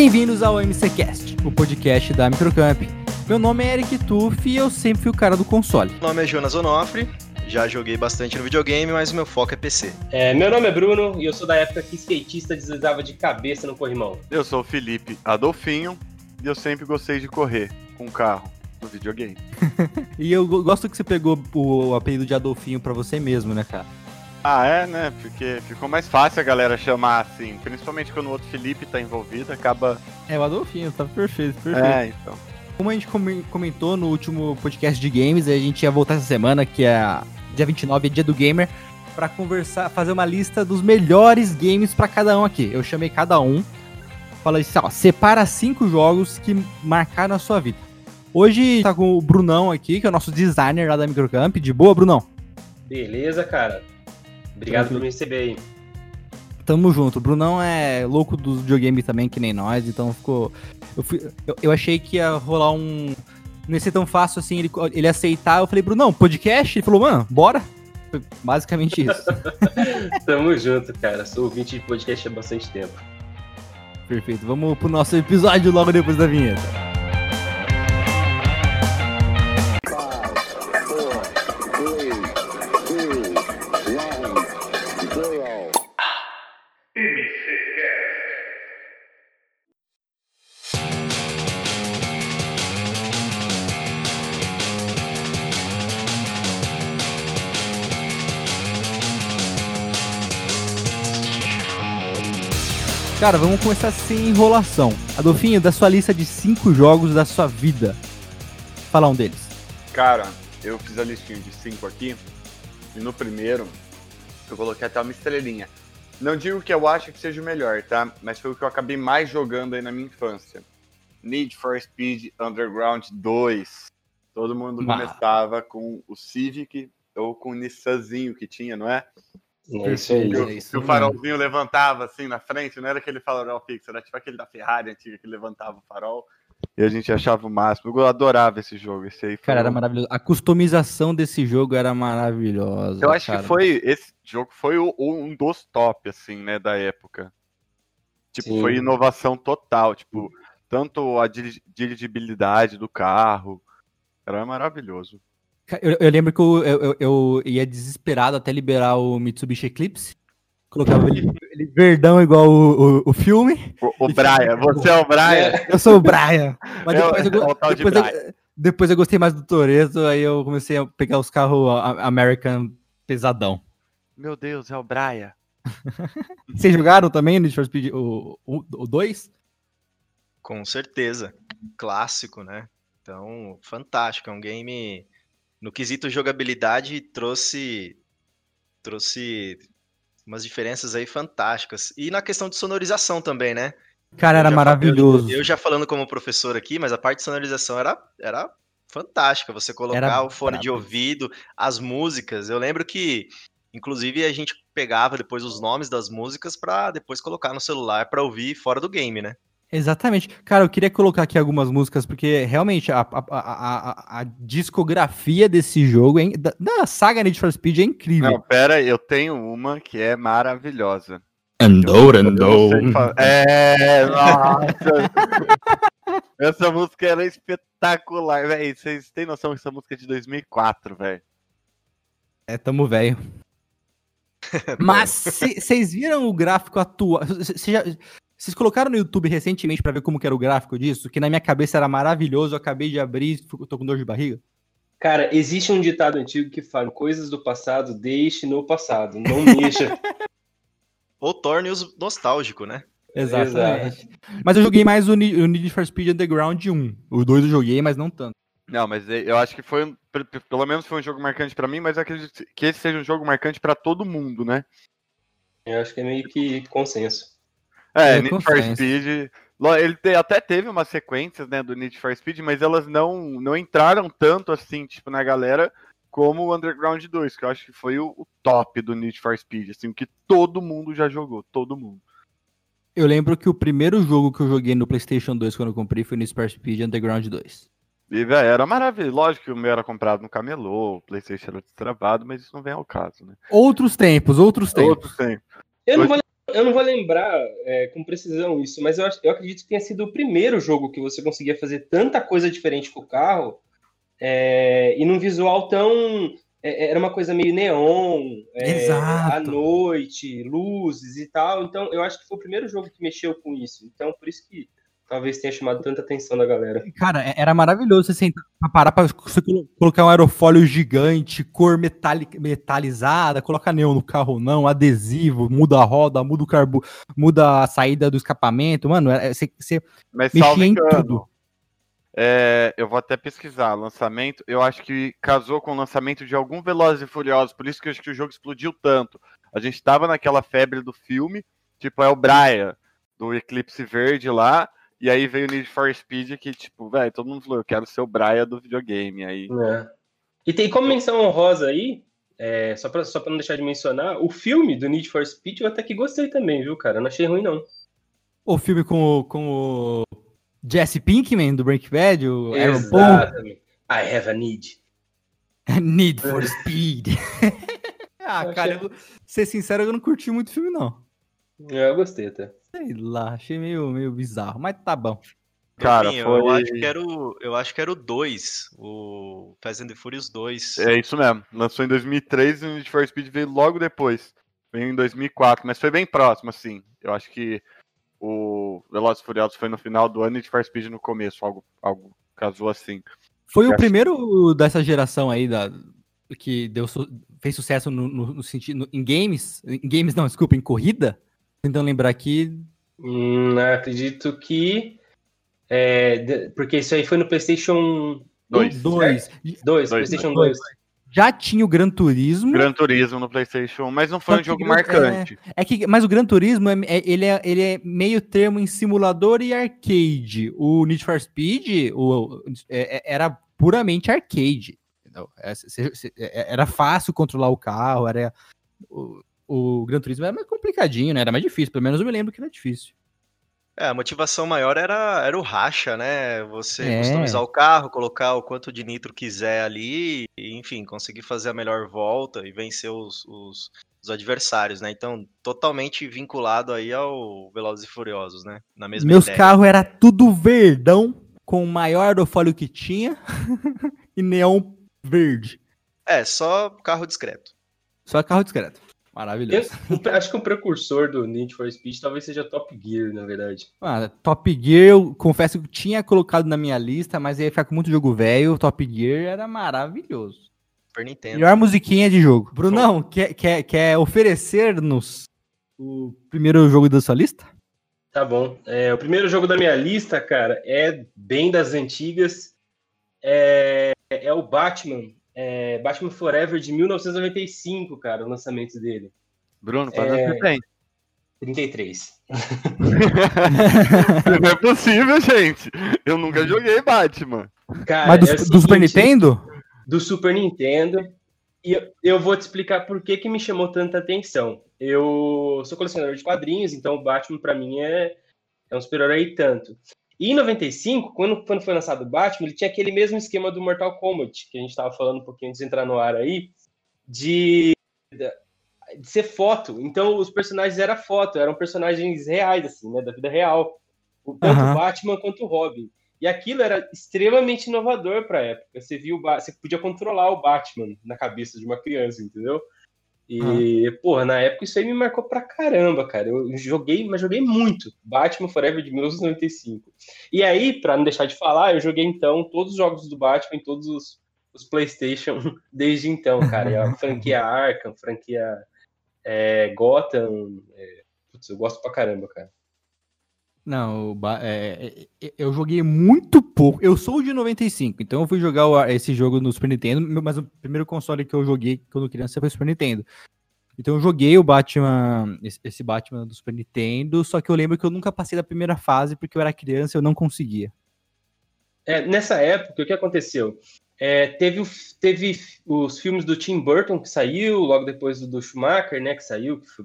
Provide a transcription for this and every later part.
Bem-vindos ao MCCast, o podcast da Microcamp. Meu nome é Eric Tuff e eu sempre fui o cara do console. Meu nome é Jonas Onofre, já joguei bastante no videogame, mas o meu foco é PC. É, meu nome é Bruno e eu sou da época que skatista deslizava de cabeça no corrimão. Eu sou o Felipe Adolfinho e eu sempre gostei de correr com carro no videogame. e eu gosto que você pegou o apelido de Adolfinho pra você mesmo, né, cara? Ah, é, né? Porque ficou mais fácil a galera chamar assim. Principalmente quando o outro Felipe tá envolvido, acaba. É, o Adolfinho, tá perfeito, perfeito. É, então. Como a gente comentou no último podcast de games, a gente ia voltar essa semana, que é dia 29, é dia do gamer, para conversar, fazer uma lista dos melhores games para cada um aqui. Eu chamei cada um, falei assim, ó, separa cinco jogos que marcaram a sua vida. Hoje tá com o Brunão aqui, que é o nosso designer lá da Microcamp. De boa, Brunão? Beleza, cara. Obrigado por me receber aí. Tamo junto. O Brunão é louco dos videogames também, que nem nós, então ficou. Eu, fui... eu, eu, achei que ia rolar um. Não ia ser tão fácil assim ele, ele aceitar. Eu falei, Brunão, podcast? Ele falou, mano, bora. Foi basicamente isso. Tamo junto, cara. Sou ouvinte de podcast há bastante tempo. Perfeito. Vamos pro nosso episódio logo depois da vinheta. Cara, vamos começar sem enrolação. Adolfinho, da sua lista de cinco jogos da sua vida, fala um deles. Cara, eu fiz a listinha de cinco aqui, e no primeiro, eu coloquei até uma estrelinha. Não digo que eu acho que seja o melhor, tá? Mas foi o que eu acabei mais jogando aí na minha infância. Need for Speed Underground 2. Todo mundo ah. começava com o Civic ou com o Nissanzinho que tinha, não é? É isso aí. É isso o farolzinho levantava assim na frente, não era aquele farol fixo, era tipo aquele da Ferrari antiga que levantava o farol. E a gente achava o máximo. Eu adorava esse jogo. Esse aí cara, era maravilhoso. A customização desse jogo era maravilhosa. Eu acho cara. que foi. Esse jogo foi o, um dos top, assim, né, da época. Tipo, Sim. foi inovação total. Tipo, tanto a dirigibilidade do carro. Era maravilhoso. Eu, eu lembro que eu, eu, eu, ia desesperado até liberar o Mitsubishi Eclipse. Colocava ele, ele verdão igual o, o, o filme. O, o Brian, você é o Brian? Eu sou o Brian. Mas depois, eu, eu, depois, eu, depois eu gostei mais do Toreto, aí eu comecei a pegar os carros American pesadão. Meu Deus, é o Brian. Vocês jogaram também Need for Speed o 2? Com certeza. Clássico, né? Então, fantástico. É um game no quesito jogabilidade trouxe trouxe umas diferenças aí fantásticas. E na questão de sonorização também, né? Cara, era maravilhoso. Eu, eu, já falando como professor aqui, mas a parte de sonorização era, era fantástica. Você colocar era o fone bravo. de ouvido, as músicas. Eu lembro que, inclusive, a gente pegava depois os nomes das músicas para depois colocar no celular para ouvir fora do game, né? Exatamente. Cara, eu queria colocar aqui algumas músicas, porque realmente a, a, a, a discografia desse jogo, é, da, da, saga Need for Speed, é incrível. Não, pera, eu tenho uma que é maravilhosa. Andou, andou. É, nossa. essa música era espetacular, velho. Vocês têm noção que essa música é de 2004, velho? É, tamo velho. Mas vocês viram o gráfico atual? Vocês colocaram no YouTube recentemente para ver como era o gráfico disso? Que na minha cabeça era maravilhoso, eu acabei de abrir e tô com dor de barriga. Cara, existe um ditado antigo que fala: coisas do passado, deixe no passado, não mexa. Ou torne-os nostálgico, né? Exatamente. Exato. Mas eu joguei mais o Need for Speed Underground 1. Os dois eu joguei, mas não tanto. Não, mas eu acho que foi, pelo menos foi um jogo marcante para mim, mas eu acredito que esse seja um jogo marcante para todo mundo, né? Eu acho que é meio que consenso. É, Need for Speed. Ele até teve umas sequências, né, do Need for Speed, mas elas não, não entraram tanto assim, tipo, na galera, como o Underground 2, que eu acho que foi o, o top do Need for Speed, assim, que todo mundo já jogou, todo mundo. Eu lembro que o primeiro jogo que eu joguei no PlayStation 2 quando eu comprei foi Need for Speed Underground 2. E, véio, era maravilhoso. Lógico que o meu era comprado no camelô, o PlayStation era destravado, mas isso não vem ao caso, né? Outros tempos, outros tempos. Outros tempos. Eu não vou Eu não vou lembrar é, com precisão isso, mas eu, eu acredito que tenha sido o primeiro jogo que você conseguia fazer tanta coisa diferente com o carro é, e num visual tão. é, era uma coisa meio neon, é, à noite, luzes e tal. Então, eu acho que foi o primeiro jogo que mexeu com isso. Então, por isso que talvez tenha chamado tanta atenção da galera. Cara, é- era maravilhoso você sentar pra parar pra você colo- colocar um aerofólio gigante, cor metali- metalizada, colocar neon no carro ou não, adesivo, muda a roda, muda o carbo, muda a saída do escapamento. Mano, é- é- você, você Mas mexia em engano, tudo. é, eu vou até pesquisar. Lançamento, eu acho que casou com o lançamento de algum Velozes e Furiosos, por isso que eu acho que o jogo explodiu tanto. A gente tava naquela febre do filme, tipo, é o Brian, do Eclipse Verde lá, e aí veio o Need for Speed, que, tipo, velho, todo mundo falou, eu quero ser o Brian do videogame. Aí, É. E tem como menção honrosa aí, é, só, pra, só pra não deixar de mencionar, o filme do Need for Speed eu até que gostei também, viu, cara? Eu não achei ruim, não. O filme com o, com o Jesse Pinkman, do Breaking Bad, o Aaron Paul, Exatamente. I have a need. Need for Speed. ah, Eu cara, eu, ser sincero, eu não curti muito o filme, não. É, Eu gostei até. Sei lá, achei meio, meio bizarro, mas tá bom. Cara, Enfim, foi- eu acho que era o, eu acho que era o 2, o Fast and the Furious 2. é isso mesmo. Lançou em 2003 e o Need for Speed veio logo depois. Veio em 2004, mas foi bem próximo, assim. Eu acho que o Velozes e Furiosos foi no final do ano e o Need for Speed no começo, algo, algo casou assim. Foi Eu o acho- primeiro dessa geração aí da, que deu, fez sucesso no, no- no sentido no- em games, em games não, desculpa, em corrida. Tentando lembrar aqui, Hum, acredito que. é, porque isso aí foi no PlayStation Dois. dois. 2, Dois, PlayStation dois. 2. Já tinha o Gran Turismo. Gran Turismo no PlayStation, mas não foi Só um jogo Gran- marcante. É que, mas o Gran Turismo é, é- ele, é, ele é meio termo em simulador e arcade. O Need for Speed o, é- é- era puramente arcade. É, é- Era fácil controlar o carro, era o, Gran Turismo era mais complicadinho, né? Era mais difícil. Pelo menos eu me lembro que era difícil. É, a motivação maior era, era o racha, né? Você É. customizar o carro, colocar o quanto de nitro quiser ali, e, enfim, conseguir fazer a melhor volta e vencer os, os, os adversários, né? Então, totalmente vinculado aí ao Velozes e Furiosos, né? Na mesma Meus carros era tudo verdão, com o maior aerofólio que tinha e neon verde. É, só carro discreto. Só carro discreto. Maravilhoso. Eu- acho que o precursor do Need for Speed talvez seja Top Gear, na verdade. Ah, Top Gear, eu confesso que tinha colocado na minha lista, mas ia ficar com muito jogo velho. Top Gear era maravilhoso. Super Nintendo. Melhor musiquinha de jogo. Brunão, quer, quer, quer oferecer-nos o primeiro jogo da sua lista? Tá bom. É, o primeiro jogo da minha lista, cara, é bem das antigas. É, é o Batman. É, Batman Forever de 1995, cara, o lançamento dele. Bruno, quantos É. você tem? 33. Não é possível, gente. Eu nunca joguei Batman. Cara, mas do, é o do Super seguinte, Nintendo? do Super Nintendo. E eu, eu vou te explicar por que, que me chamou tanta atenção. Eu sou colecionador de quadrinhos, então o Batman pra mim é, é um super-herói e tanto. E em 95, quando, quando foi lançado o Batman, ele tinha aquele mesmo esquema do Mortal Kombat, que a gente tava falando um pouquinho antes de entrar no ar aí, de, de ser foto. Então os personagens eram foto, eram personagens reais, assim, né, da vida real. Tanto o Batman quanto o Robin. E aquilo era extremamente inovador para época. Você viu, você podia controlar o Batman na cabeça de uma criança, entendeu? E, porra, na época isso aí me marcou pra caramba, cara. Eu joguei, mas joguei muito. Batman Forever de 1995. E aí, pra não deixar de falar, eu joguei então todos os jogos do Batman em todos os, os PlayStation desde então, cara. A franquia Arkham, franquia é, Gotham. é, putz, eu gosto pra caramba, cara. Não, Ba- é, é, eu joguei muito pouco. Eu sou de 95, então eu fui jogar esse jogo no Super Nintendo, mas o primeiro console que eu joguei quando criança foi o Super Nintendo. Então eu joguei o Batman, esse, Batman do Super Nintendo, só que eu lembro que eu nunca passei da primeira fase porque eu era criança e eu não conseguia. É, nessa época, o que aconteceu? É, teve, teve os filmes do Tim Burton que saiu, logo depois do, do Schumacher, né, que saiu, que foi,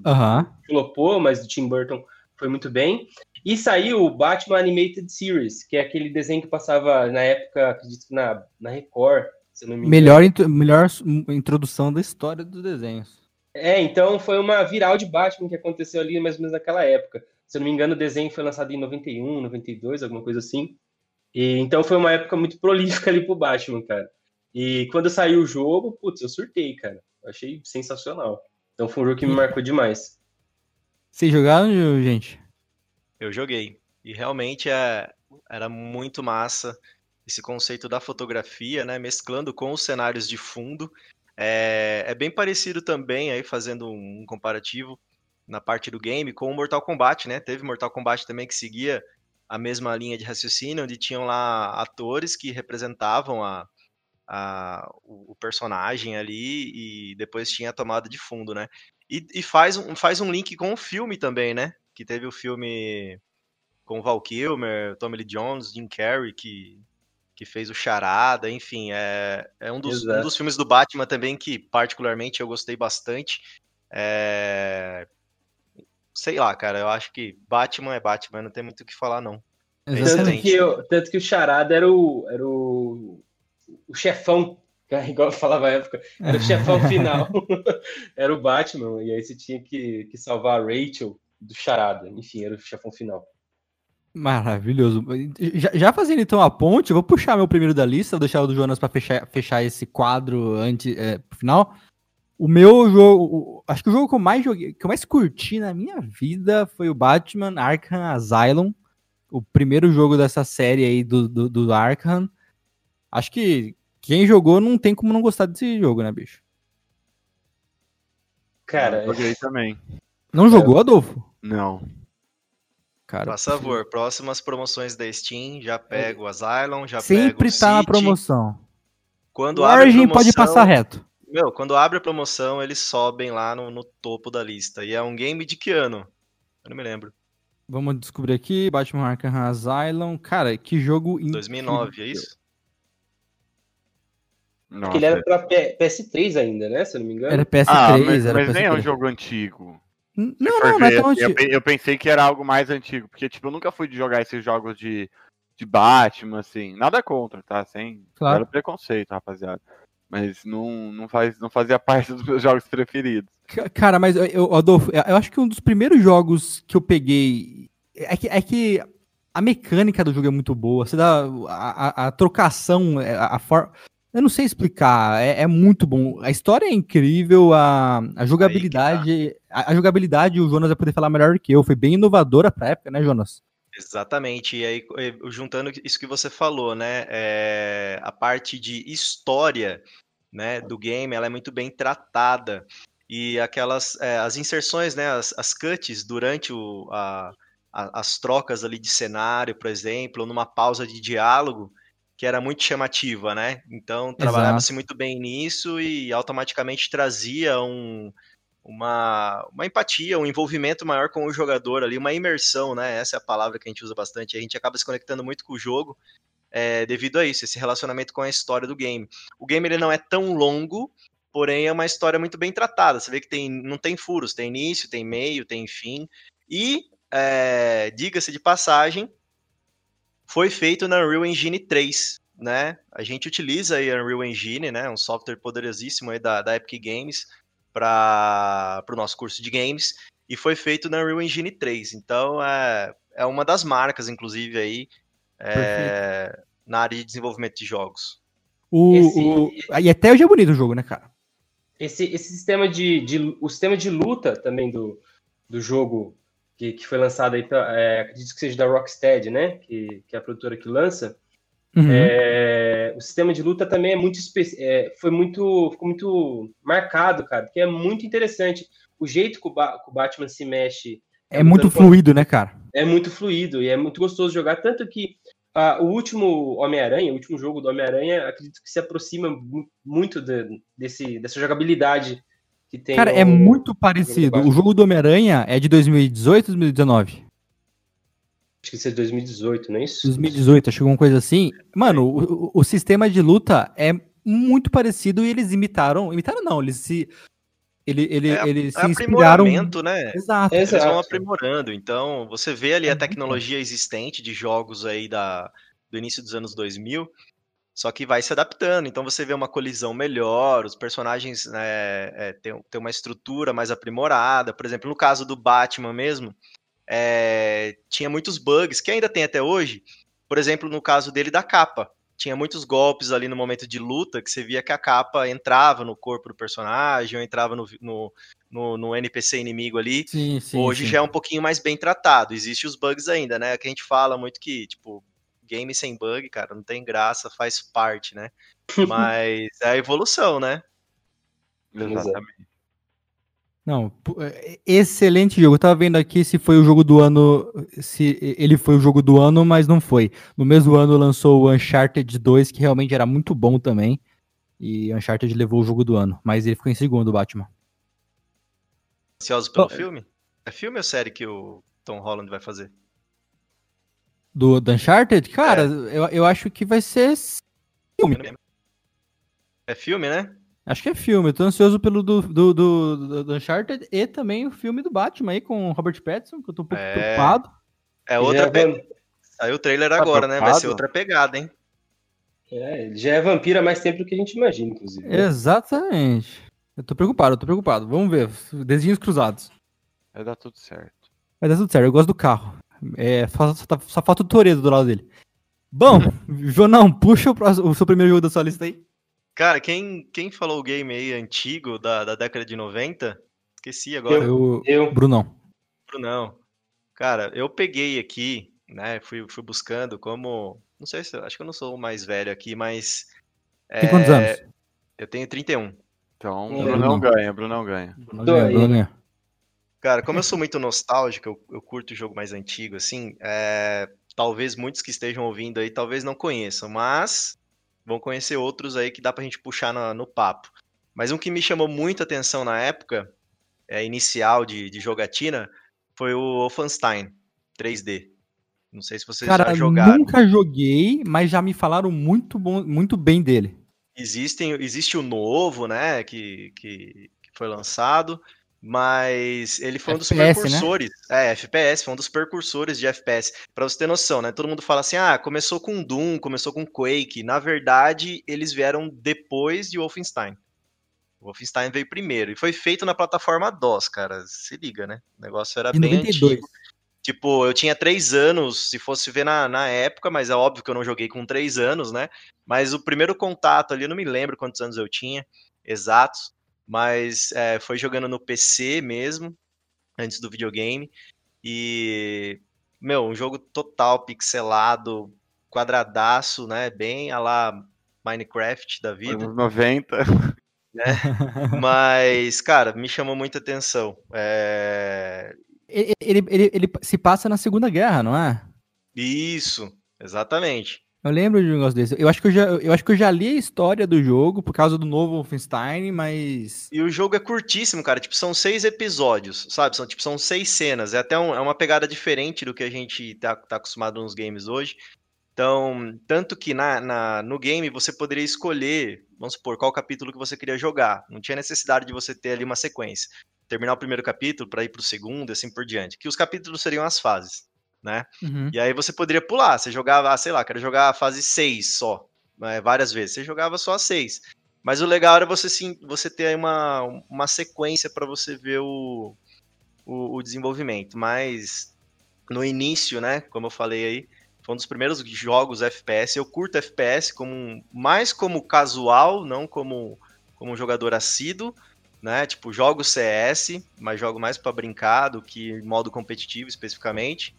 flopou, mas do Tim Burton foi muito bem. E saiu o Batman Animated Series, que é aquele desenho que passava na época, acredito que na, na Record, se eu não me engano. Melhor, intro- melhor introdução da história dos desenhos. É, então foi uma viral de Batman que aconteceu ali mais ou menos naquela época. Se eu não me engano, o desenho foi lançado em 91, 92, alguma coisa assim. E, então foi uma época muito prolífica ali pro Batman, cara. E quando saiu o jogo, putz, eu surtei, cara. Eu achei sensacional. Então foi um jogo que me marcou demais. Vocês jogaram, gente? Eu joguei. E realmente é, era muito massa esse conceito da fotografia, né? Mesclando com os cenários de fundo. É, é bem parecido também, aí fazendo um comparativo na parte do game, com o Mortal Kombat, né? Teve Mortal Kombat também que seguia a mesma linha de raciocínio, onde tinham lá atores que representavam a, a, o, personagem ali e depois tinha a tomada de fundo, né? E, e, faz, um, faz um link com o filme também, né? Que teve o filme com Val Kilmer, Tommy Lee Jones, Jim Carrey, que, que fez o Charada, enfim, é, é um, dos, um dos filmes do Batman também que particularmente eu gostei bastante. É, sei lá, cara, eu acho que Batman é Batman, não tem muito o que falar, não. É tanto que, eu, tanto que o Charada era o, era o, o chefão, igual eu falava na época, era o chefão final, era o Batman, e aí você tinha que, que salvar a Rachel do Charada, enfim, era o chefão final. Maravilhoso. Já, já, fazendo então a ponte, eu vou puxar meu primeiro da lista, vou deixar o do Jonas para fechar, fechar esse quadro antes, é, pro final. O meu jogo, acho que o jogo que eu mais joguei, que eu mais curti na minha vida foi o Batman Arkham Asylum, o primeiro jogo dessa série aí do, do, do Arkham. Acho que quem jogou não tem como não gostar desse jogo, né, bicho? Cara, eu joguei também. Não jogou, Adolfo? Não. Cara, Por favor, próximas promoções da Steam, já pego o Asylum, já Sempre pego o tá na promoção. Quando o abre promoção, pode passar reto. Meu, quando abre a promoção, eles sobem lá no, no, topo da lista. E é um game de que ano? Eu não me lembro. Vamos descobrir aqui. Batman Arkham Asylum. Cara, que jogo 2009, é isso? Nossa. Porque ele era pra PS3 ainda, né? Se eu não me engano. Era PS3. Ah, mas, era mas PS3. nem é um jogo antigo. Não, não, não é tão antigo. Eu, eu pensei que era algo mais antigo. Porque, tipo, eu nunca fui de jogar esses jogos de, de Batman, assim. Nada contra, tá? Sem claro. Era preconceito, rapaziada mas não, não, faz, não fazia parte dos meus jogos preferidos. Cara, mas eu, Adolfo, eu acho que um dos primeiros jogos que eu peguei é que, é que a mecânica do jogo é muito boa. Você dá a, a, a trocação, é, a, a forma. Eu não sei explicar, é, é, muito bom. A história é incrível, a, a jogabilidade. Tá. A, a, jogabilidade, o Jonas vai poder falar melhor que eu. Foi bem inovadora pra época, né, Jonas? Exatamente. E aí, juntando isso que você falou, né? É, a parte de história né, do game, ela é muito bem tratada. E aquelas, é, as inserções, né, as, as cuts durante o, a, a, as trocas ali de cenário, por exemplo, numa pausa de diálogo, que era muito chamativa, né? Então, trabalhava-se muito bem nisso e automaticamente trazia um, uma, uma empatia, um envolvimento maior com o jogador ali, uma imersão, né? Essa é a palavra que a gente usa bastante. A gente acaba se conectando muito com o jogo é, devido a isso, esse relacionamento com a história do game. O game ele não é tão longo, porém é uma história muito bem tratada. Você vê que tem, não tem furos, tem início, tem meio, tem fim. E, é, diga-se de passagem, foi feito na Unreal Engine 3, né? A gente utiliza aí a Unreal Engine, né? Um software poderosíssimo aí da, da Epic Games para o nosso curso de games e foi feito na Unreal Engine 3. Então é, é uma das marcas, inclusive, aí é, na área de desenvolvimento de jogos. O, esse, o, e até hoje é bonito o jogo, né, cara? Esse, esse sistema de, de, O sistema de luta também do, do jogo que, que foi lançado aí, é, acredito que seja da Rocksteady, né? Que, que é a produtora que lança. Uhum. É, o sistema de luta também é muito é, foi muito ficou muito marcado, cara, porque é muito interessante o jeito que o, ba que o Batman se mexe. É, muito fluido, né, cara? É muito fluido e é muito gostoso jogar, tanto que Uh, o último Homem-Aranha, o último jogo do Homem-Aranha, acredito que se aproxima muito de, desse, dessa jogabilidade que tem. Cara, é muito parecido. O jogo do Homem-Aranha é de 2018 ou 2019? Acho que isso é 2018, não é isso? 2018, acho que alguma coisa assim. Mano, o, o sistema de luta é muito parecido e eles imitaram. Imitaram não, eles se ele, ele, é, ele se é inspiraram... né? Exato. Eles vão aprimorando. Então, você vê ali a tecnologia existente de jogos aí da, do início dos anos 2000 só que vai se adaptando. Então você vê uma colisão melhor, os personagens é, é, têm, têm uma estrutura mais aprimorada. Por exemplo, no caso do Batman mesmo, é, tinha muitos bugs, que ainda tem até hoje. Por exemplo, no caso dele da capa. Tinha muitos golpes ali no momento de luta que você via que a capa entrava no corpo do personagem, ou entrava no, no, no, no NPC inimigo ali. Sim, sim. Hoje sim. já é um pouquinho mais bem tratado. Existem os bugs ainda, né? Que a gente fala muito que, tipo, game sem bug, cara, não tem graça, faz parte, né? Mas é a evolução, né? Exatamente. Não, pu- é, excelente jogo. Eu tava vendo aqui se foi o jogo do ano, se ele foi o jogo do ano, mas não foi. No mesmo ano lançou o Uncharted 2, que realmente era muito bom também. E Uncharted levou o jogo do ano, mas ele ficou em segundo, o Batman. Ansiosos pelo Oh. filme? É filme ou série que o Tom Holland vai fazer? Do, do Uncharted? Cara, eu, eu acho que vai ser filme. É filme, né? Acho que é filme. Eu tô ansioso pelo do, do, do, do- do Uncharted e também o filme do Batman aí com o Robert Pattinson, que eu tô um pouco É. preocupado. É outra é, Saiu o trailer Tá agora, né? Vai ser preocupado? outra pegada, hein? é, ele já é vampiro há mais tempo do que a gente imagina, inclusive. né? Exatamente. Eu tô preocupado, eu tô preocupado. Vamos ver. Dedinhos cruzados. Vai dar tudo certo. Vai dar tudo certo. Eu gosto do carro. É, só, só, tá- só falta o Toredo do lado dele. Bom, Jonão, puxa o, próximo- o seu primeiro jogo da sua lista aí. Cara, quem, quem falou o game aí antigo da, da década de 90? Esqueci agora. O Eu, Brunão. Não. Cara, eu peguei aqui, né? Fui, fui buscando como. Não sei se. Acho que eu não sou o mais velho aqui, mas. Tem quantos é, anos? Eu tenho 31. Então, É, Brunão não. ganha, Brunão ganha. Brunão aí. Brunão ganhou. Cara, como eu sou muito nostálgico, eu, eu curto o jogo mais antigo, assim. é, talvez muitos que estejam ouvindo aí talvez não conheçam, mas vão conhecer outros aí que dá pra gente puxar na- no papo. Mas um que me chamou muita atenção na época, é, inicial de, de jogatina, foi o Wolfenstein 3D. Não sei se vocês Cara, já jogaram. nunca joguei, mas já me falaram muito, bom, muito bem dele. Existem, existe o novo, né, que, que, que foi lançado, mas ele foi um dos FPS, né? precursores. É, FPS, foi um dos precursores de FPS. Pra você ter noção, né? Todo mundo fala assim: ah, começou com Doom, começou com Quake. Na verdade, eles vieram depois de Wolfenstein. O Wolfenstein veio primeiro. E foi feito na plataforma DOS, cara. Se liga, né? O negócio era bem 92. antigo. Tipo, eu tinha três anos, se fosse ver na, na época, mas é óbvio que eu não joguei com três anos, né? Mas o primeiro contato ali, eu não me lembro quantos anos eu tinha, exatos, mas é, foi jogando no PC mesmo, antes do videogame. E, meu, um jogo total pixelado, quadradaço, né? Bem a lá Minecraft da vida. Anos 90. Mas, cara, me chamou muita atenção. É, Ele, ele, ele, ele se passa na Segunda Guerra, não é? Isso, exatamente. Eu lembro de um negócio desse. Eu acho, que eu, já, eu acho que eu já li a história do jogo por causa do novo Wolfenstein, mas. E o jogo é curtíssimo, cara. Tipo, são seis episódios, sabe? São, tipo, são seis cenas. É até um- é uma pegada diferente do que a gente tá, tá acostumado nos games hoje. Então, tanto que na, na- no game você poderia escolher, vamos supor, qual capítulo que você queria jogar. Não tinha necessidade de você ter ali uma sequência. Terminar o primeiro capítulo para ir pro segundo e assim por diante. Que os capítulos seriam as fases, né? Uhum. E aí você poderia pular. Você jogava, ah, sei lá, quero jogar a fase 6 só, né, várias vezes. Você jogava só a 6. Mas o legal era você, sim, você ter aí uma, uma sequência para você ver o, o, o desenvolvimento. Mas no início, né, como eu falei aí, foi um dos primeiros jogos FPS. Eu curto FPS como, mais como casual, não como, como um jogador assíduo. Né? Tipo, jogo CS, mas jogo mais para brincar do que modo competitivo especificamente.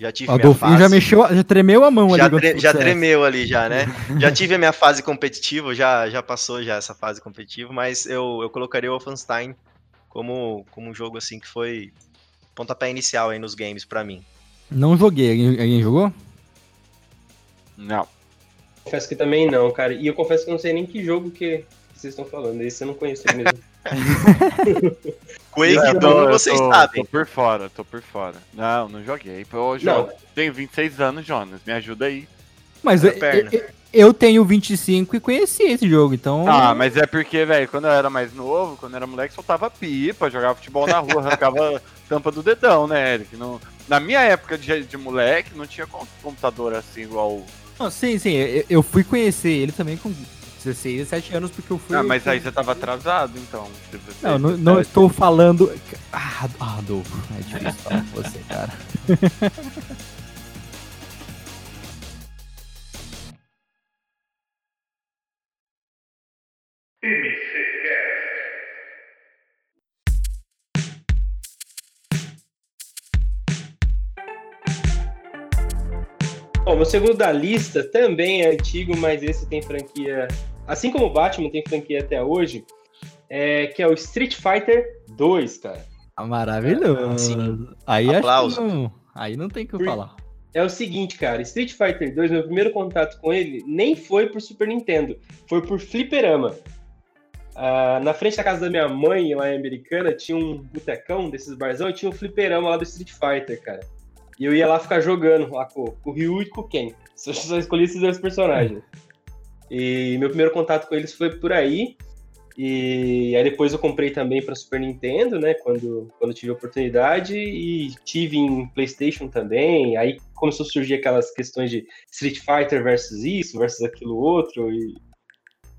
Já tive Adolfinho já mexeu, já tremeu a mão Já, ali. tre- já tremeu ali já, né? já tive a minha fase competitiva, já, já passou já essa fase competitiva, mas eu, eu colocaria o Wolfenstein como, como um jogo assim que foi pontapé inicial aí nos games pra mim. Não joguei. Alguém, alguém jogou? Não. confesso que também não, cara. E eu confesso que eu não sei nem que jogo que vocês estão falando. Esse eu não conheço mesmo. Quake Eu Doom, tô- eu vocês tô- sabem. Tô por fora, tô por fora. Não, não joguei. Eu Não. jogo. tenho 26 anos, Jonas. Me ajuda aí. Mas eu, eu, eu tenho 25 e conheci esse jogo, então. Ah, mas é porque, velho, quando eu era mais novo, quando eu era moleque, soltava pipa, jogava futebol na rua, arrancava tampa do dedão, né, Eric? Não... Na minha época de, de moleque, não tinha com- computador assim igual Não, sim, sim. Eu, eu fui conhecer ele também com 16, 17 anos, porque eu fui. Ah, mas aí você tava atrasado, então. Não, não, não estou falando. Ah, Adolfo, é difícil falar com você, cara. Bom, meu segundo da lista também é antigo, mas esse tem franquia. Assim como o Batman tem franquia até hoje, é, que é o Street Fighter 2, cara. Ah, Maravilhoso. Sim. Aí que não, Aí não tem o que eu Por- falar. É o seguinte, cara, Street Fighter 2, meu primeiro contato com ele nem foi por Super Nintendo, foi por fliperama. Ah, na frente da casa da minha mãe, lá em Americana, tinha um botecão desses barzão e tinha um fliperama lá do Street Fighter, cara. E eu ia lá ficar jogando lá com, com o Ryu e com o Ken. Só, só escolhi esses dois personagens. E meu primeiro contato com eles foi por aí. E aí depois eu comprei também para Super Nintendo, né? Quando, quando tive a oportunidade. E tive em PlayStation também. Aí começou a surgir aquelas questões de Street Fighter versus isso, versus aquilo outro. E,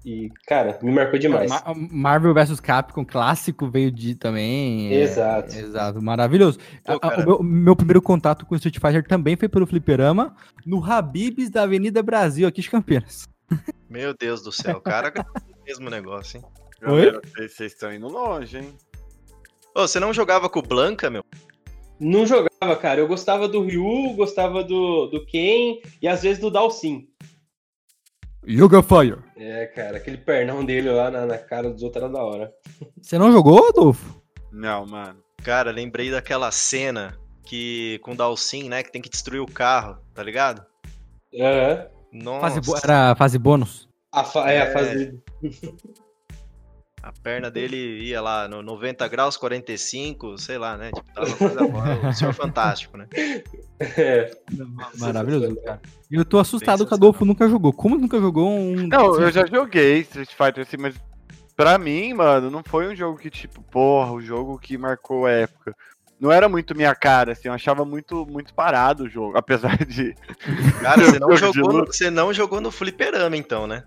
e cara, me marcou demais. Ma- Marvel vs Capcom clássico veio de também. é, Exato. exato, maravilhoso. Pô, o meu, meu primeiro contato com Street Fighter também foi pelo Fliperama, no Habibs da Avenida Brasil, aqui de Campinas. Meu Deus do céu, cara, mesmo negócio, hein? Oi? Vocês vocês estão indo longe, hein? Ô, você não jogava com o Blanca, meu? Não jogava, cara. Eu gostava do Ryu, gostava do, do Ken e às vezes do Dalsin. Yoga Fire. É, cara, aquele pernão dele lá na, na cara dos outros era da hora. Você não jogou, Adolfo? Não, mano. Cara, lembrei daquela cena que com o Dalsin, né, que tem que destruir o carro, tá ligado? Aham. Nossa, Fase bo- Era fase bônus. A fa- é, a É. fase. a perna dele ia lá no 90 graus, 45, sei lá, né? Tipo, tava coisa boa. O senhor fantástico, né? É. Maravilhoso, cara. E eu tô assustado que o Adolfo nunca jogou. Como nunca jogou um. Não, eu já joguei Street Fighter assim, mas pra mim, mano, não foi um jogo que, tipo, porra, o jogo que marcou a época. Não era muito minha cara, assim, eu achava muito, muito parado o jogo, apesar de. Cara, você não, jogou no, você não jogou no fliperama, então, né?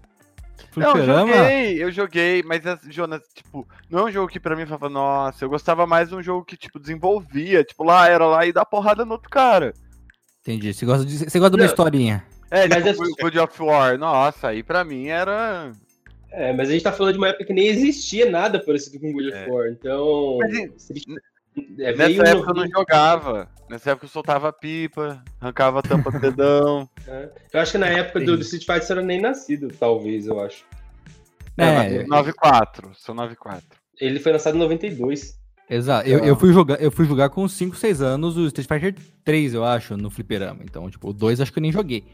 Não, eu Fliperama? joguei, eu joguei, mas, as- Jonas, tipo, não é um jogo que pra mim falava, nossa, eu gostava mais de um jogo que, tipo, desenvolvia, tipo, lá, era lá e dar porrada no outro cara. Entendi. Você gosta de, você gosta de uma historinha. É, Mas tipo, é- God of War, nossa, aí pra mim era. É, mas a gente tá falando de uma época que nem existia nada parecido com God of É. War. Então. Mas é, Nessa no- época eu não jogava. Nessa época eu soltava pipa, arrancava a tampa do dedão. É. Eu acho que na época do, do Street Fighter você era nem nascido, talvez, eu acho. É, 9-4, sou 9-4. Ele foi lançado em 92. exato. Eu, eu, fui jogar, eu fui jogar com 5, 6 anos o Street Fighter 3, eu acho, no Fliperama. Então, tipo, o 2 acho que eu nem joguei.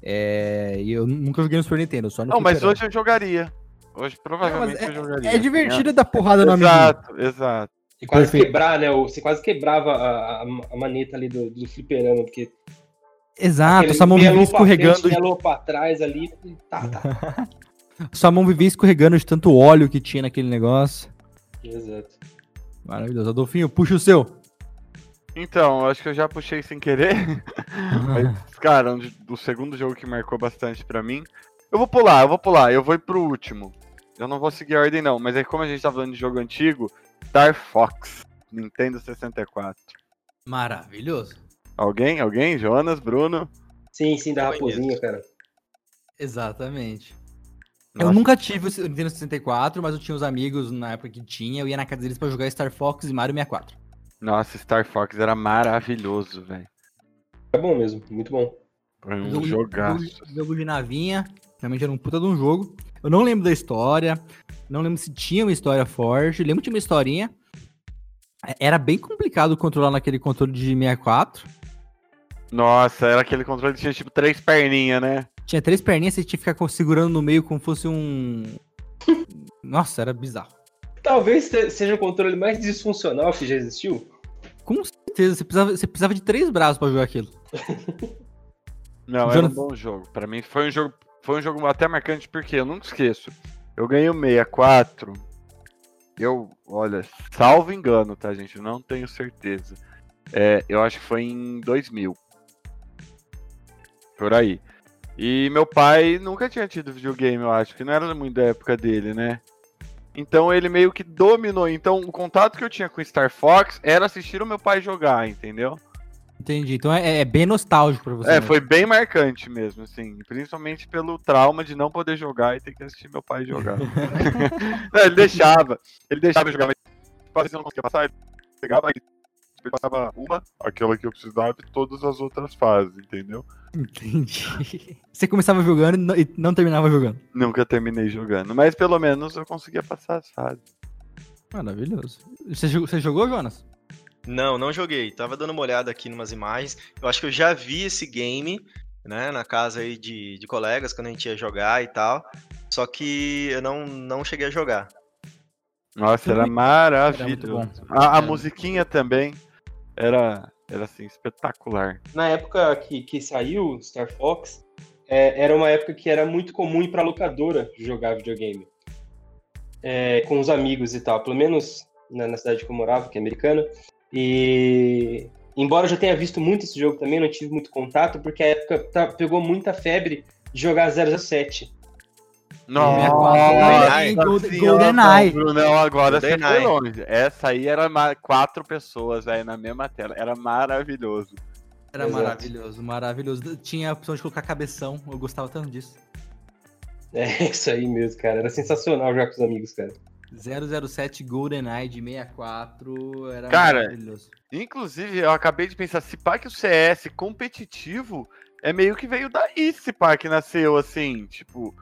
É, e eu nunca joguei no Super Nintendo, só no Não, mas Fliperama. hoje eu jogaria. Hoje provavelmente Não, eu jogaria. É divertido dar porrada no amiguinho. Exato, exato. E quase Perfeito. quebrar, né? Você quase quebrava a, a, a maneta ali do, do fliperama, porque. Exato, aquele sua mão vivia escorregando. frente, pra trás ali. Tá, tá. Sua mão vivia escorregando de tanto óleo que tinha naquele negócio. Exato. Maravilhoso. Adolfinho, puxa o seu. Então, acho que eu já puxei sem querer. Mas, cara, um de- o segundo jogo que marcou bastante pra mim. Eu vou pular, eu vou pular, eu vou ir pro último. Eu não vou seguir a ordem, não. Mas aí, como a gente tá falando de jogo antigo, Star Fox, Nintendo 64. Maravilhoso. Alguém? Alguém? Jonas, Bruno? Sim, sim, da Eu raposinha, cara. Exatamente. Eu Nossa, nunca tive o Nintendo 64, mas eu tinha uns amigos na época que tinha. Eu ia na casa deles pra jogar Star Fox e Mario 64. Nossa, Star Fox era maravilhoso, velho. É bom mesmo, muito bom. Foi um Jogo- jogaço. Jogo, jogo de navinha. Realmente era um puta de um jogo. Eu não lembro da história. Não lembro se tinha uma história forte. Lembro que tinha uma historinha. Era bem complicado controlar naquele controle de 64. Nossa, era aquele controle que tinha tipo três perninhas, né? Tinha três perninhas, você tinha que ficar segurando no meio como fosse um. Nossa, era bizarro. Talvez se- seja o controle mais disfuncional que já existiu. Com certeza, você precisava, você precisava de três braços pra jogar aquilo. Não, era um bom jogo. Pra mim foi um jogo, foi um jogo até marcante porque eu nunca esqueço. Eu ganhei o 64. Eu, olha, salvo engano, tá, gente? Não tenho certeza. É, eu acho que foi em 2000. Por aí. E meu pai nunca tinha tido videogame, eu acho, que não era muito da época dele, né? Então ele meio que dominou. Então o contato que eu tinha com Star Fox era assistir o meu pai jogar, entendeu? Entendi. Então é, é bem nostálgico pra você. É, mesmo. foi bem marcante mesmo, assim. Principalmente pelo trauma de não poder jogar e ter que assistir meu pai jogar. não, ele deixava. Ele deixava eu jogar, mas quase não conseguia passar. Ele pegava e ele passava uma, aquela que eu precisava, e todas as outras fases, entendeu? Entendi. Você começava jogando e não- e não terminava jogando. Nunca terminei jogando, mas pelo menos eu conseguia passar as fases. Maravilhoso. Você, você jogou, Jonas? Não, não joguei. Tava dando uma olhada aqui numas imagens. Eu acho que eu já vi esse game, né, na casa aí de, de colegas, quando a gente ia jogar e tal. Só que eu não, não cheguei a jogar. Nossa, era maravilhoso. A, a Era. musiquinha também era, era assim, espetacular. Na época que, que saiu Star Fox, é, era uma época que era muito comum ir pra locadora jogar videogame. É, com os amigos e tal. Pelo menos na, na cidade que eu morava, que é americana. E embora eu já tenha visto muito esse jogo também, não tive muito contato, porque a época tá- pegou muita febre de jogar 007. Nossa, GoldenEye. Golden- GoldenEye. Brunão, agora você foi longe. Essa aí era quatro pessoas aí na mesma tela. Era maravilhoso. Era Exato. maravilhoso, maravilhoso. Tinha a opção de colocar cabeção, eu gostava tanto disso. É isso aí mesmo, cara. Era sensacional jogar com os amigos, cara. 007 GoldenEye de 64 era Cara, maravilhoso. Inclusive, eu acabei de pensar, se pá que o CS competitivo é meio que veio daí, se pá que nasceu assim, tipo.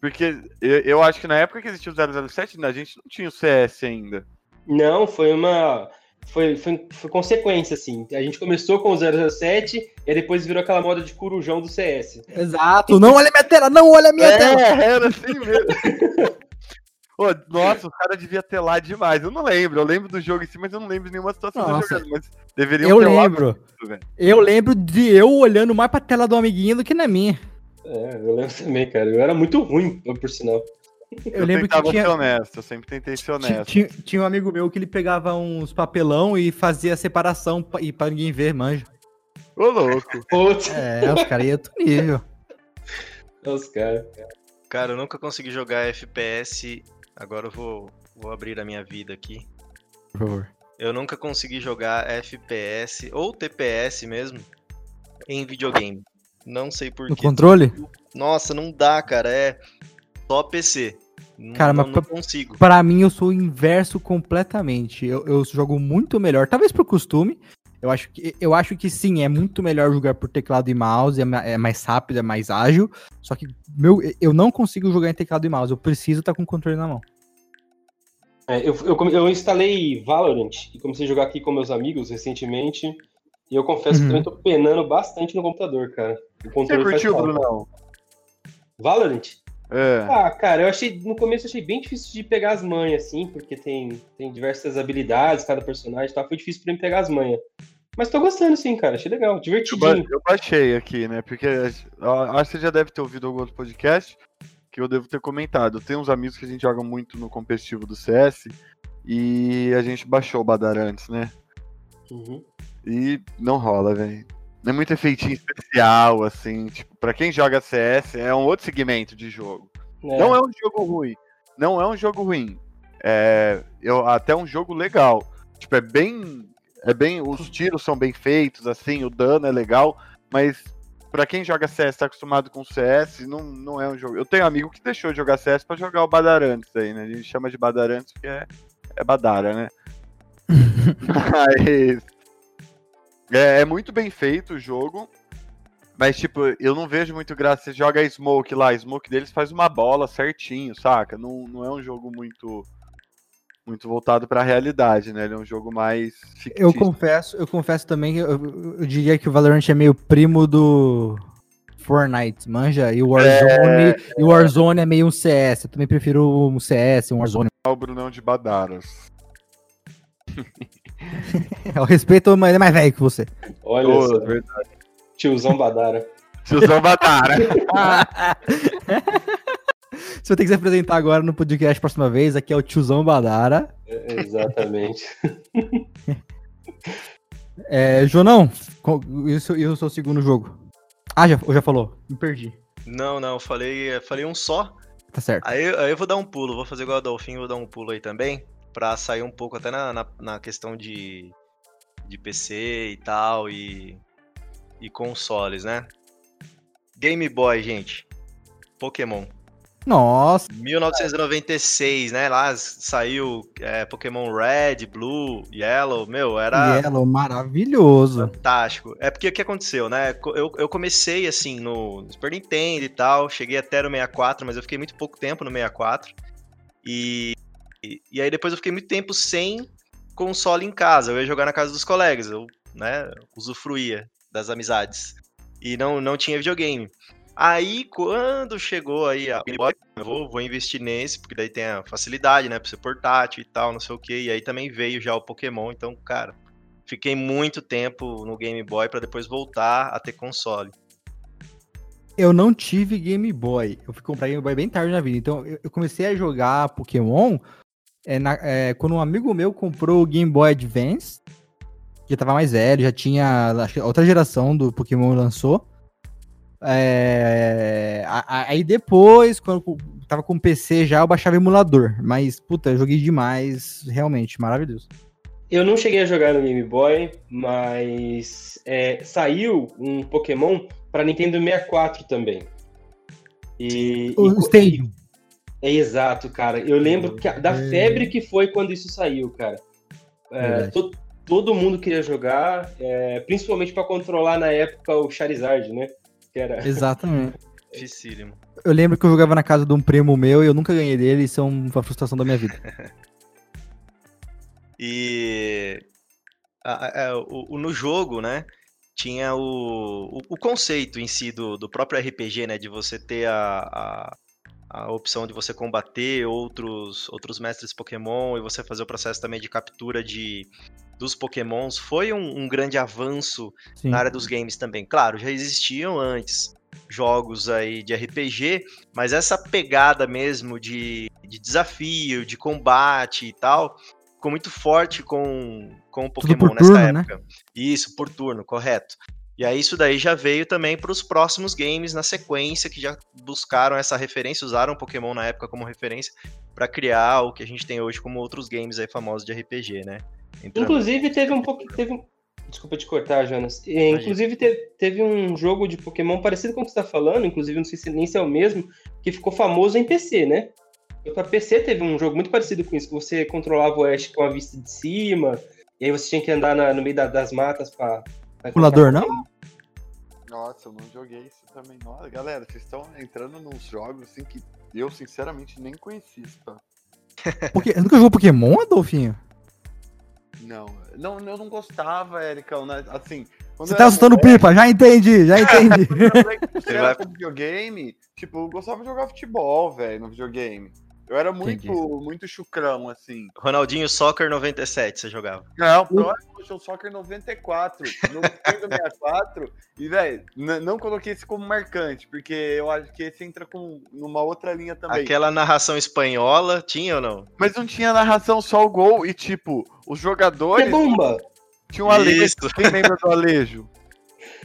Porque eu, eu acho que na época que existia o 007, a gente não tinha o CS ainda. Não, foi uma. Foi, foi, foi consequência, assim. A gente começou com o 007 e depois virou aquela moda de corujão do CS. Exato. Não olha minha tela, não olha minha tela. É, era assim mesmo. Ô, nossa, o cara devia ter lá demais. Eu não lembro. Eu lembro do jogo em si, mas eu não lembro de nenhuma situação Nossa. jogando. Mas deveriam Eu ter lá lembro. velho. Eu lembro de eu olhando mais pra tela do amiguinho do que na minha. É, eu lembro também, cara. Eu era muito ruim, por sinal. Eu, lembro que tinha, ser honesto, eu sempre tentei ser honesto. tinha, tinha um amigo meu que ele pegava uns papelão e fazia separação pa- e pra ninguém ver, manja. Ô, louco. Putz, É, os caras iam outro nível. os caras. Cara, eu nunca consegui jogar FPS. Agora eu vou, vou abrir a minha vida aqui. Por favor. Eu nunca consegui jogar FPS ou TPS mesmo em videogame. Não sei No porquê. controle? Nossa, não dá, cara. É só PC. Cara, não, mas não pra- consigo. Pra mim, eu sou o inverso completamente. Eu, eu jogo muito melhor, talvez por costume. Eu acho, que, eu acho que sim, é muito melhor jogar por teclado e mouse, é, é mais rápido, é mais ágil. Só que meu, eu não consigo jogar em teclado e mouse, eu preciso estar com o controle na mão. É, eu, eu, eu instalei Valorant e comecei a jogar aqui com meus amigos recentemente. E eu confesso Uhum. que também tô penando bastante no computador, cara. O Você controle faz curtiu. Brunão? Valorant? É. Ah, cara, eu achei. No começo eu achei bem difícil de pegar as manhas, assim, porque tem, tem diversas habilidades, cada personagem e tal. Foi difícil pra mim pegar as manhas. Mas tô gostando, sim, cara. Achei legal, Eu, divertidinho. eu baixei aqui, né? Porque eu acho que você já deve ter ouvido algum outro podcast que eu devo ter comentado. Eu tenho uns amigos que a gente joga muito no competitivo do CS e a gente baixou o Badar antes, né? Uhum. E não rola, velho. Não é muito efeitinho especial, assim. Tipo, pra quem joga CS, é um outro segmento de jogo. É. Não é um jogo ruim. Não é um jogo ruim. É eu, até um jogo legal. Tipo, é bem. É bem. Os tiros são bem feitos, assim, o dano é legal, mas pra quem joga CS, tá acostumado com CS, não, não é um jogo. Eu tenho um amigo que deixou de jogar CS pra jogar o Badarantes aí, né? A gente chama de Badarantes porque é, é Badara, né? mas. É, é muito bem feito o jogo. Mas, tipo, eu não vejo muito graça. Você joga a Smoke lá, a Smoke deles faz uma bola certinho, saca? Não, não é um jogo muito muito voltado pra realidade, né? Ele é um jogo mais Eu fictício. confesso, eu confesso também que eu, eu- eu diria que o Valorant é meio primo do Fortnite, manja? E o Warzone, e o Warzone é meio um CS. Eu também prefiro um CS, um Warzone. o Brunão de Badaras. Eu respeito, mas ele é mais velho que você. Olha Ô, só, verdade. tiozão Badara. Tiozão Badara. Você vai ter que se apresentar agora no podcast próxima vez. Aqui é o tiozão Badara. É, exatamente. É, Jonão, e o seu, e o seu segundo jogo? Ah, já, já falou. Me perdi. Não, não, falei, falei um só. Tá certo. Aí, aí eu vou dar um pulo, vou fazer igual a Dolphin, vou dar um pulo aí também, pra sair um pouco até na, na, na questão de, de PC e tal, e, e consoles, né? Game Boy, gente. Pokémon. Nossa, 1996, né? Lá saiu é, Pokémon Red, Blue, Yellow, meu, era Yellow, maravilhoso. fantástico. É porque o que aconteceu, né? Eu, eu comecei assim no Super Nintendo e tal, cheguei até no 64, mas eu fiquei muito pouco tempo no 64. E, e, e aí depois eu fiquei muito tempo sem console em casa. Eu ia jogar na casa dos colegas, eu né, usufruía das amizades. E não, não tinha videogame. Aí, quando chegou aí a vou, vou investir nesse, porque daí tem a facilidade, né? Pra ser portátil e tal, não sei o que. E aí também veio já o Pokémon, então, cara, fiquei muito tempo no Game Boy pra depois voltar a ter console. Eu não tive Game Boy. Eu fui comprar Game Boy bem tarde na vida. Então eu comecei a jogar Pokémon é, na- é, quando um amigo meu comprou o Game Boy Advance. Já tava mais velho, já tinha. Que outra geração do Pokémon lançou. É, aí depois, quando tava com o PC já, eu baixava emulador. Mas, puta, eu joguei demais. Realmente, maravilhoso. Eu não cheguei a jogar no Game Boy, mas é, saiu um Pokémon para Nintendo 64 também. E, O e- Stadium. É exato, cara. Eu lembro que da É. febre que foi quando isso saiu, cara. É, to- todo mundo queria jogar, é, principalmente para controlar na época o Charizard, né? Que era... Exatamente. Dificílimo. Eu lembro que eu jogava na casa de um primo meu e eu nunca ganhei dele. Isso é uma frustração da minha vida. E a- a- a- o- o- no jogo, né? Tinha o, o, o conceito em si do, do próprio RPG, né? De você ter a, a, a opção de você combater outros, outros mestres Pokémon e você fazer o processo também de captura de, dos Pokémons. Foi um, um grande avanço Sim. na área dos games também. Claro, já existiam antes jogos aí de RPG, mas essa pegada mesmo de, de desafio, de combate e tal, ficou muito forte com, com o Pokémon por nessa turno, né? época. Isso, por turno, correto. E aí isso daí já veio também para os próximos games na sequência que já buscaram essa referência, usaram Pokémon na época como referência para criar o que a gente tem hoje como outros games aí famosos de RPG, né? Entrando- Inclusive teve um pouco. Teve... Desculpa te cortar, Jonas. Inclusive teve, teve um jogo de Pokémon parecido com o que você está falando, inclusive não sei se nem se é o mesmo, que ficou famoso em PC, né? Para PC teve um jogo muito parecido com isso, que você controlava o Ash com a vista de cima, e aí você tinha que andar na- no meio da- das matas para. Pulador, não? Nossa, eu não joguei isso também. Nossa, galera, vocês estão entrando nos jogos assim que eu, sinceramente, nem conhecia. Tá? Porque, nunca jogou Pokémon, Adolfinho? Não, não, eu não gostava, Ericão, né? Assim, Você tá era soltando pipa, já entendi, já entendi. você vai- com videogame, tipo, eu gostava de jogar futebol, velho, no videogame. Eu era muito, Entendi. muito chucrão, assim. Ronaldinho Soccer 97, você jogava. Não, próximo Pro Soccer 94, no Nintendo 64. E, velho, não coloquei esse como marcante, porque eu acho que esse entra com numa outra linha também. Aquela narração espanhola, tinha ou não? Mas não tinha narração, só o gol. E, tipo, os Que jogadores bomba! tinham um alejo. Isso. Quem lembra do alejo?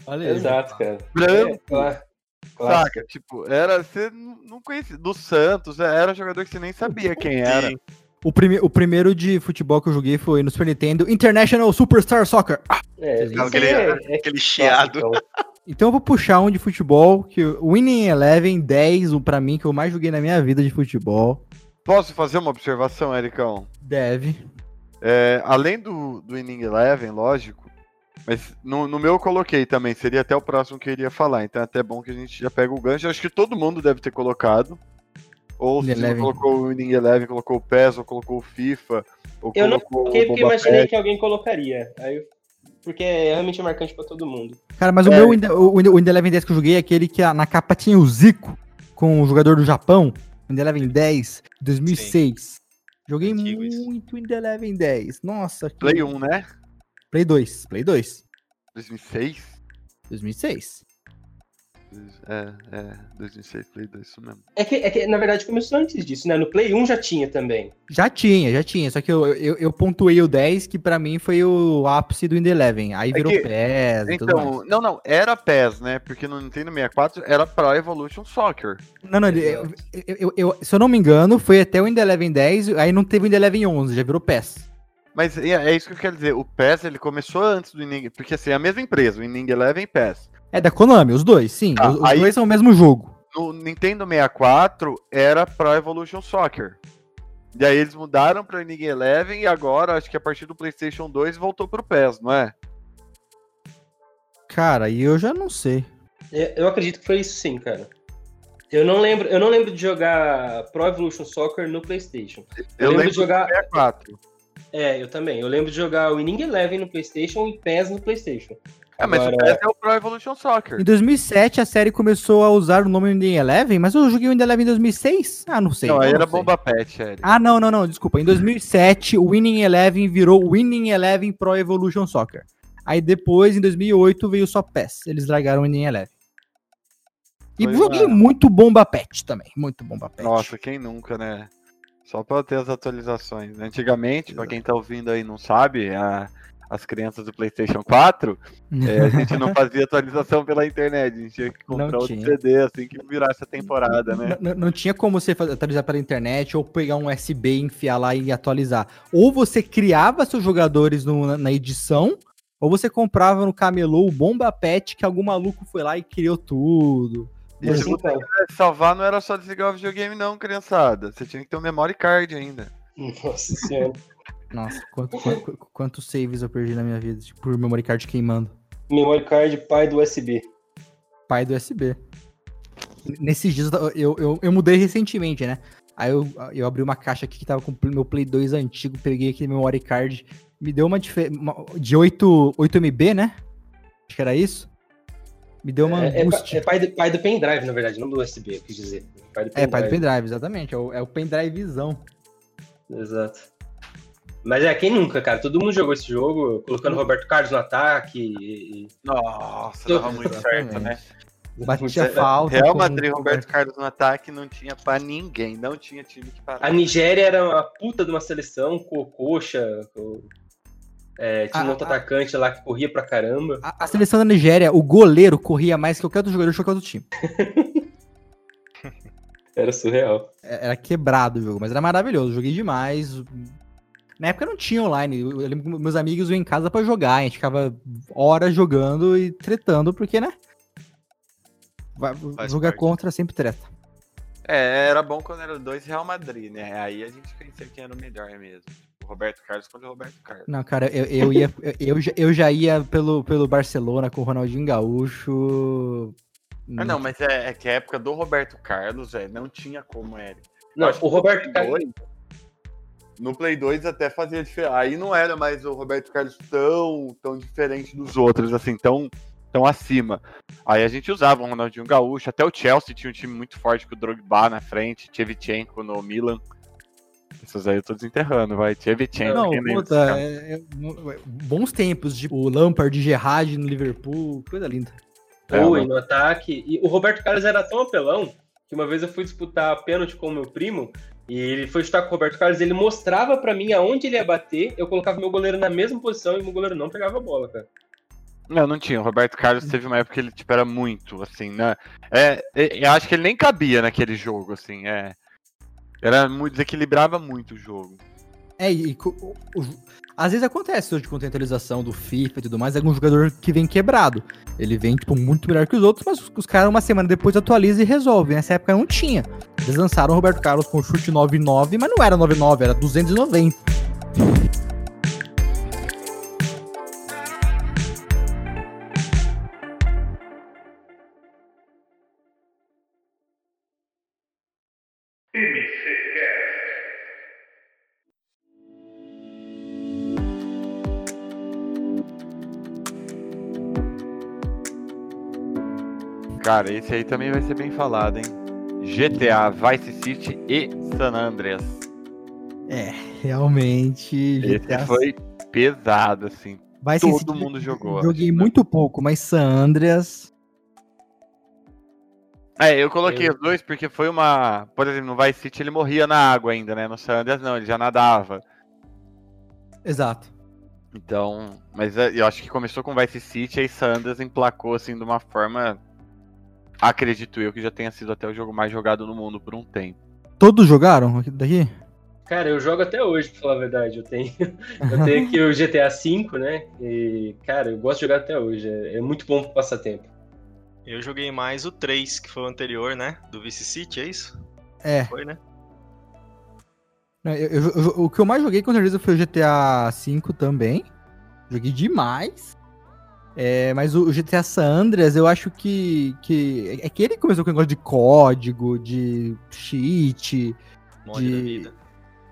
Aí. Exato, cara. Branco. É, claro. Claro. Saca? Tipo, era. Você não conhecia. Do Santos, é, era jogador que você nem sabia quem era. Sim. O, prime o primeiro de futebol que eu joguei foi no Super Nintendo International Superstar Soccer. Ah, É, Aquele- é, Aquele chiado. clássico, Então eu vou puxar um de futebol, que o Winning Eleven 10, o pra mim, que eu mais joguei na minha vida de futebol. Posso fazer uma observação, Ericão? Deve. É, além do, do Inning Eleven, lógico, mas no, no meu eu coloquei também, seria até o próximo que eu iria falar, então é até bom que a gente já pega o gancho. Acho que todo mundo deve ter colocado. Ou se Eleven. colocou o Inning Eleven, colocou o PES, ou colocou o FIFA, ou Eu não colocou Porque, imaginei Pet. que alguém colocaria. Aí, eu- porque é realmente marcante pra todo mundo. Cara, mas o É, meu Winning- o Winning o Winning Eleven 10 que eu joguei é aquele que na capa tinha o Zico, com o jogador do Japão. Winning Eleven 10, 2006. Joguei Antigo isso. muito Winning Eleven 10. Nossa. que- Play 1, né? Play 2. Play 2. 2006? 2006. É, é, 2006, Play 2, isso mesmo. É que, é que, na verdade, começou antes disso, né? No Play 1 já tinha também. Já tinha, já tinha. Só que eu, eu, eu pontuei o 10, que pra mim foi o ápice do Windows Eleven. Aí É virou que- PES e tudo mais. Então, não, não, era PES, né? Porque no Nintendo 64 era Pro Evolution Soccer. Não, não, eu, eu- eu- eu- se eu não me engano, foi até o Windows Eleven 10, aí não teve o Windows Eleven 11, já virou PES. Mas é, é isso que eu quero dizer. O PES ele começou antes do Inning, porque assim, é a mesma empresa, o Inning Eleven e PES. É da Konami, os dois, sim. Tá, os os aí- dois são o mesmo jogo. No Nintendo 64 era Pro Evolution Soccer. E aí eles mudaram para o Inning Eleven e agora, acho que a partir do PlayStation 2 voltou pro PES, não é? Cara, e eu já não sei. É, Eu acredito que foi isso sim, cara. Eu não lembro, eu não lembro de jogar Pro Evolution Soccer no PlayStation. Eu, lembro, de jogar. do 64. É, eu também. Eu lembro de jogar o Inning Eleven no PlayStation e PES no PlayStation. É, mas Agora- o PES é o Pro Evolution Soccer. Em 2007 a série começou a usar o nome Windows Eleven, mas eu joguei o Windows Eleven em 2006? Ah, não sei. Não, aí eu era sei. Bomba Pet, Eric. Ah, não, não, não, desculpa. Em 2007, o Winning Eleven virou Winning Eleven Pro Evolution Soccer. Aí depois, em 2008, veio só PES. Eles largaram o Winning Eleven. E Foi joguei uma- muito Bomba Pet também. Muito Bomba Pet. Nossa, quem nunca, né? Só pra ter as atualizações. né? Antigamente, pra quem tá ouvindo aí e não sabe, a- as crianças do PlayStation 4, é, a gente não fazia atualização pela internet, a gente tinha que comprar Não outro tinha. CD assim que virasse a temporada, né? N- n- Não tinha como você atualizar pela internet ou pegar um USB, enfiar lá e atualizar. Ou você criava seus jogadores no- na, na edição, ou você comprava no camelô o Bomba Pet que algum maluco foi lá e criou tudo. E se você quisesse salvar, não era só desligar o videogame, não, criançada. Você tinha que ter um memory card ainda. nossa senhora. Nossa, quanto, quanto- quantos saves eu perdi na minha vida tipo, por memory card queimando. Memory card pai do USB. Pai do USB. Nesses dias eu, eu, eu, mudei recentemente, né? Aí eu, eu abri uma caixa aqui que tava com o meu Play 2 antigo, peguei aquele memory card, me deu uma, dife- uma- de 8, 8 MB, né? Acho que era isso. Me deu uma É, é, angústia. é pai, do, pai do pendrive, na verdade, não do USB, eu quis dizer. Pai do É, pai do pendrive, exatamente. É o, é o pendrivezão. Exato. Mas é, quem nunca, cara? Todo mundo jogou esse jogo, colocando Roberto Carlos no ataque e. e- Nossa, Tô- dava muito certo, né? Batia Muito- falta. Real Madrid, com- Roberto Carlos no ataque não tinha pra ninguém, não tinha time que A parar. Nigéria era uma puta de uma seleção, com o Coxa, com- é, tinha um Ah, outro ah. atacante lá que corria pra caramba. A, a seleção da Nigéria, o goleiro corria mais que qualquer outro jogador de qualquer outro time. Era surreal. É- Era quebrado o jogo, mas era maravilhoso. Joguei demais. Na época não tinha online. Eu eu lembro que meus amigos iam em casa pra jogar. A gente ficava horas jogando e tretando, porque, né? Vai- Faz jogar parte. contra sempre treta. É, era bom quando era dois Real Madrid, né? Aí a gente pensei quem era o melhor mesmo. Roberto Carlos contra o Roberto Carlos. Não, cara, eu, eu ia. eu- Eu, já- ia pelo, pelo Barcelona com o Ronaldinho Gaúcho. Ah, não, mas é, é que a época do Roberto Carlos, velho, não tinha como era. Não, o Roberto no Carlos. Play 2, No Play 2 até fazia diferença. Aí não era mais o Roberto Carlos tão, tão diferente dos outros, assim, tão, tão acima. Aí a gente usava o Ronaldinho Gaúcho, até o Chelsea tinha um time muito forte com o Drogba na frente, Tchevchenko no Milan. Essas aí eu tô desenterrando, vai. Tchevchenko, Não, puta, cara? é- é- bons tempos, tipo o Lampard, Gerrard no Liverpool, coisa linda. É, Bowen mano. no ataque. E o Roberto Carlos era tão apelão que uma vez eu fui disputar pênalti com o meu primo e ele foi chutar com o Roberto Carlos. Ele mostrava pra mim aonde ele ia bater. Eu colocava meu goleiro na mesma posição e o meu goleiro não pegava a bola, cara. Não, não tinha. O Roberto Carlos teve uma época que ele, tipo, era muito, assim, né? É, é, eu acho que ele nem cabia naquele jogo, assim, é. Era muito, desequilibrava muito o jogo. É, e, o- o- às vezes acontece hoje com atualização do FIFA e tudo mais, algum jogador que vem quebrado. Ele vem, tipo, muito melhor que os outros, mas os, os caras uma semana depois atualizam e resolvem. Nessa época não tinha. Eles lançaram o Roberto Carlos com chute 99, mas não era 99, era 290. Cara, esse aí também vai ser bem falado, hein? GTA, Vice City e San Andreas. É, realmente. Esse foi pesado, assim. Vai ser todo esse- mundo jogou, Joguei acho, né? muito pouco, mas San Andreas. É, eu coloquei Eu- os dois porque foi uma. Por exemplo, no Vice City ele morria na água ainda, né? No San Andreas não, ele já nadava. Exato. Então. Mas é, eu acho que começou com Vice City e San Andreas emplacou assim de uma forma. Acredito eu que já tenha sido até o jogo mais jogado no mundo por um tempo. Todos jogaram aqui- daqui? Cara, eu jogo até hoje, pra falar a verdade. Eu tenho, eu tenho aqui o GTA V, né? E, cara, eu gosto de jogar até hoje. É, é muito bom pro passatempo. Eu joguei mais o 3, que foi o anterior, né? Do Vice City, é isso? É. Foi, né? Não, eu- eu- eu- o que eu mais joguei com certeza foi o GTA V também. Joguei demais. É, mas o, GTA San Andreas, eu acho que, que. É que ele começou com o negócio de código, de cheat. Mod De- da vida.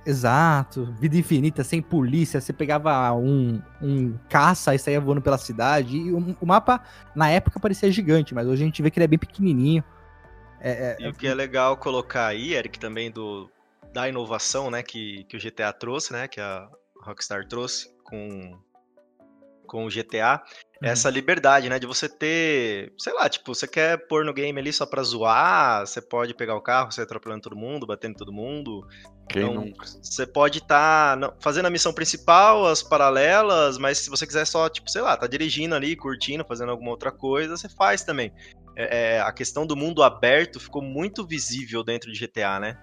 Exato. Vida infinita, sem polícia. Você pegava um, um caça e saía voando pela cidade. E o, o mapa, na época, parecia gigante, mas hoje a gente vê que ele é bem pequenininho. É, é- E o que é legal colocar aí, Eric, também do, da inovação, né, que, que o GTA trouxe, né, que a Rockstar trouxe com, com o GTA, Uhum. essa liberdade, né, de você ter, sei lá, tipo, você quer pôr no game ali só pra zoar, você pode pegar o carro, você atropelando todo mundo, batendo todo mundo, Quem Então, nunca? você pode estar fazendo a missão principal, as paralelas, mas se você quiser só, tipo, sei lá, tá dirigindo ali, curtindo, fazendo alguma outra coisa, você faz também. É, é, a questão do mundo aberto ficou muito visível dentro de GTA, né?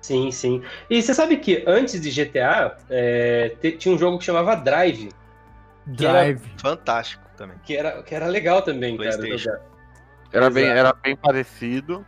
Sim, sim. E você sabe que antes de GTA, é, tinha um jogo que chamava Drive, Drive. Fantástico também. que era, que era legal também, cara. PlayStation. jogar. Era bem, Exato. era bem parecido.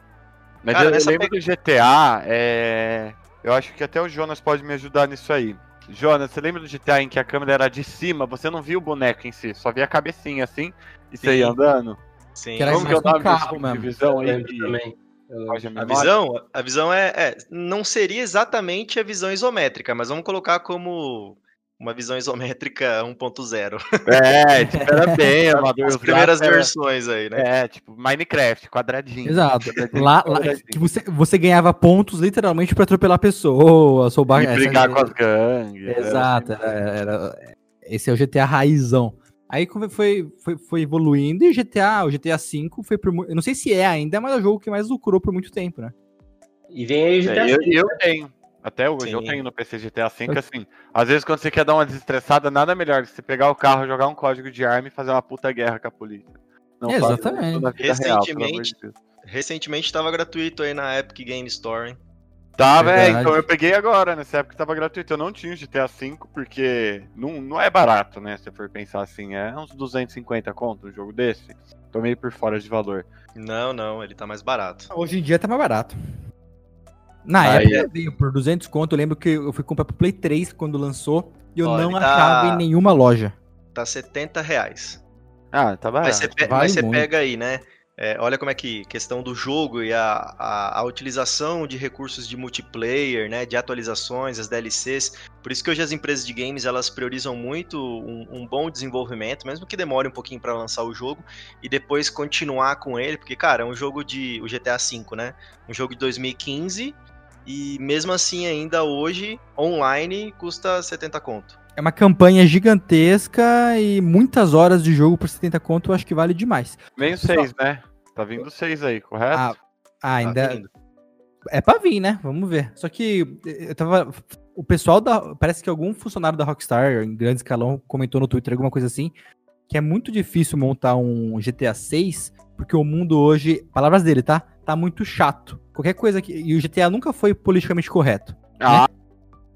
Mas Cara, eu, eu nessa lembro do GTA, é... eu acho que até o Jonas pode me ajudar nisso aí. Jonas, você lembra do GTA em que a câmera era de cima, você não via o boneco em si, só via a cabecinha assim, e você ia andando? Sim. Que era Como que é nome desse carro mesmo. visão Eu aí? também. Eu a visão, a visão é, é, não seria exatamente a visão isométrica, mas vamos colocar como uma visão isométrica 1.0. É, tipo, era bem amador. As primeiras era- versões aí, né? É, tipo, Minecraft, quadradinho. Exato. Quadradinho, Lá, lá- quadradinho. que você, você ganhava pontos literalmente pra atropelar pessoas, roubar E essa- brigar com as gangues. Exato, assim. era, era- esse é o GTA raizão. Aí como foi, foi, foi evoluindo e o GTA, o GTA V foi por Eu não sei se é ainda, mas é o jogo que mais lucrou por muito tempo, né? E vem aí o GTA É, eu, V. eu tenho. Até hoje, eu Sim. tenho no PC GTA V, assim. Às vezes, quando você quer dar uma desestressada, nada melhor que você pegar o carro, jogar um código de arma e fazer uma puta guerra com a polícia. Não É, exatamente. vida real, Recentemente- de. Recentemente estava gratuito aí na Epic Game Store, hein? Tava, é, então eu peguei agora, nessa época tava gratuito. Eu não tinha o GTA V, porque não, não é barato, né? Se for pensar assim, é uns 250 conto um jogo desse. Tô meio por fora de valor. Não, não, ele tá mais barato. Hoje em dia tá mais barato. Na Aí época veio por 200 conto, eu lembro que eu fui comprar pro Play 3 quando lançou e eu Ó, não tá- achava em nenhuma loja. Tá 70 reais. Ah, tá barato. Mas você, pe- vale mas você pega aí, né? É, olha como é que questão do jogo e a, a, a utilização de recursos de multiplayer, né? De atualizações, as DLCs. Por isso que hoje as empresas de games elas priorizam muito um, um bom desenvolvimento, mesmo que demore um pouquinho para lançar o jogo e depois continuar com ele, porque cara, é um jogo de o GTA V, né? Um jogo de 2015 e mesmo assim ainda hoje online custa 70 conto. É uma campanha gigantesca e muitas horas de jogo por 70 conto, eu acho que vale demais. Vem o 6, né? Tá vindo o 6 aí, correto? Ah, Ah, ainda. Tá. É pra vir, né? Vamos ver. Só que eu tava. O pessoal da. Parece que algum funcionário da Rockstar, em grande escalão, comentou no Twitter alguma coisa assim. Que é muito difícil montar um GTA 6, porque o mundo hoje. Palavras dele, tá? Tá muito chato. Qualquer coisa que. E o GTA nunca foi politicamente correto. Ah,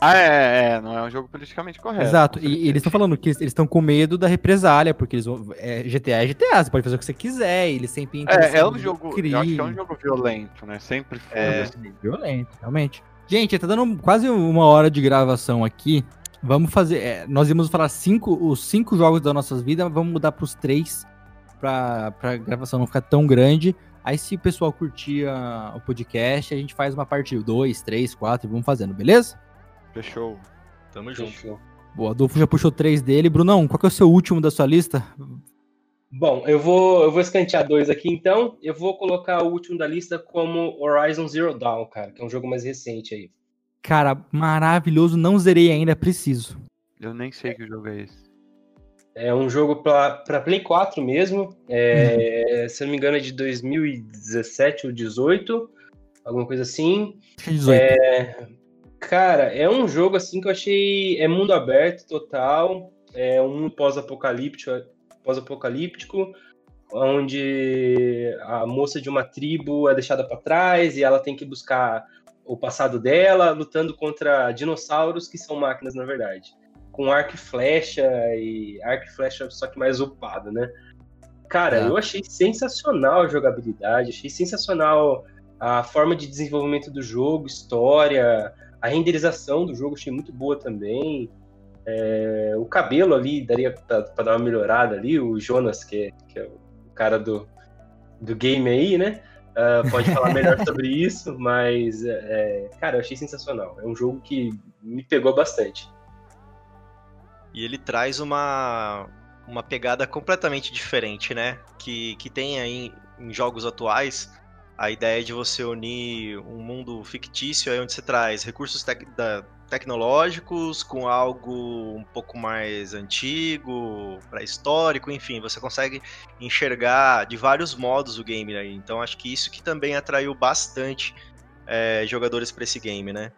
ah, é, é, não é um jogo politicamente correto. Exato. E, eles estão falando que eles estão com medo da represália, porque eles vão. É, GTA é GTA, você pode fazer o que você quiser, eles sempre entram É, é um jogo. crime. Eu acho que é um jogo violento, né? Sempre foi. É. assim. Violento, realmente. Gente, tá dando quase uma hora de gravação aqui. Vamos fazer. é, nós íamos falar cinco, os cinco jogos das nossas vidas, vamos mudar pros três pra, pra gravação não ficar tão grande. Aí, se o pessoal curtir a- o podcast, a gente faz uma parte 2, 3, 4 e vamos fazendo, beleza? Fechou. Tamo junto. Fechou. O Adolfo já puxou três dele. Brunão, qual que é o seu último da sua lista? Bom, eu vou, eu vou escantear dois aqui então. Eu vou colocar o último da lista como Horizon Zero Dawn, cara, que é um jogo mais recente aí. Cara, maravilhoso, não zerei ainda, preciso. Eu nem sei que jogo é esse. É um jogo para Play 4 mesmo. É, Se não me engano, é de 2017 ou 18, alguma coisa assim. Acho que é 18. É, cara, é um jogo assim que eu achei. É mundo aberto total. É um mundo pós-apocalíptico, pós-apocalíptico, onde a moça de uma tribo é deixada para trás e ela tem que buscar o passado dela, lutando contra dinossauros que são máquinas na verdade com arco e flecha e arco e flecha só que mais upado, né? Cara, É. eu achei sensacional a jogabilidade, achei sensacional a forma de desenvolvimento do jogo, história, a renderização do jogo achei muito boa também. É, o cabelo ali daria pra dar uma melhorada ali, o Jonas, que é, que é o cara do, do game aí, né? Ah, pode falar melhor sobre isso, mas, é, cara, eu achei sensacional. É um jogo que me pegou bastante. E ele traz uma, uma pegada completamente diferente, né? Que, que tem aí em jogos atuais a ideia de você unir um mundo fictício aí onde você traz recursos tec- da- tecnológicos com algo um pouco mais antigo, pré-histórico, enfim, você consegue enxergar de vários modos o game aí. Então acho que isso que também atraiu bastante eh, jogadores para esse game, né?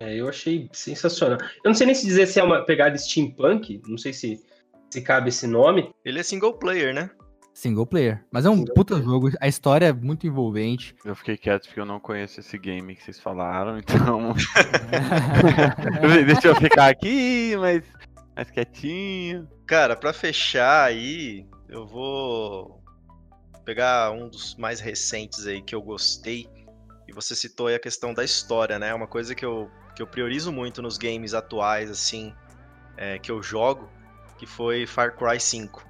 É, eu achei sensacional. Eu não sei nem se dizer se é uma pegada steampunk, não sei se, se cabe esse nome. Ele é single player, né? Single player. Mas é um Single puta jogo. A história é muito envolvente. Eu fiquei quieto porque eu não conheço esse game que vocês falaram, então. Deixa eu ficar aqui, mas mais quietinho. Cara, pra fechar aí, eu vou pegar um dos mais recentes aí que eu gostei. E você citou aí a questão da história, né? Uma coisa que eu, que eu priorizo muito nos games atuais, assim, é, que eu jogo, que foi Far Cry 5.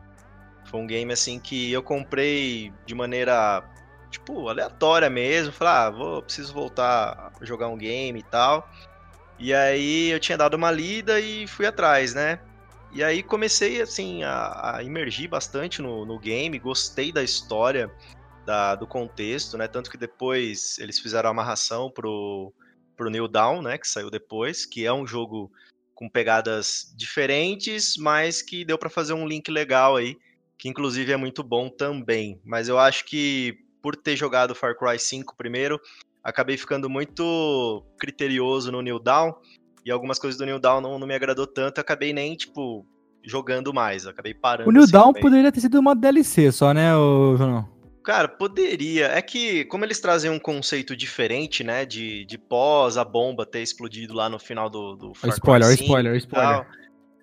Foi um game, assim, que eu comprei de maneira, tipo, aleatória mesmo. Falei, ah, vou, preciso voltar a jogar um game e tal. E aí eu tinha dado uma lida e fui atrás, né? E aí comecei assim a, a bastante no, no game, gostei da história, da- do contexto, né? Tanto que depois eles fizeram a amarração pro, pro New Dawn, né? Que saiu depois, que é um jogo com pegadas diferentes, mas que deu pra fazer um link legal aí, que inclusive é muito bom também. Mas eu acho que por ter jogado Far Cry 5 primeiro, acabei ficando muito criterioso no New Dawn e algumas coisas do New Dawn não, não me agradou tanto, acabei nem, tipo, jogando mais, acabei parando. O New assim, meio. poderia ter sido uma DLC só, né, João? Cara, poderia. É que, como eles trazem um conceito diferente, né, de, de pós a bomba ter explodido lá no final do, do Far Spoiler, 5 spoiler, spoiler. tal.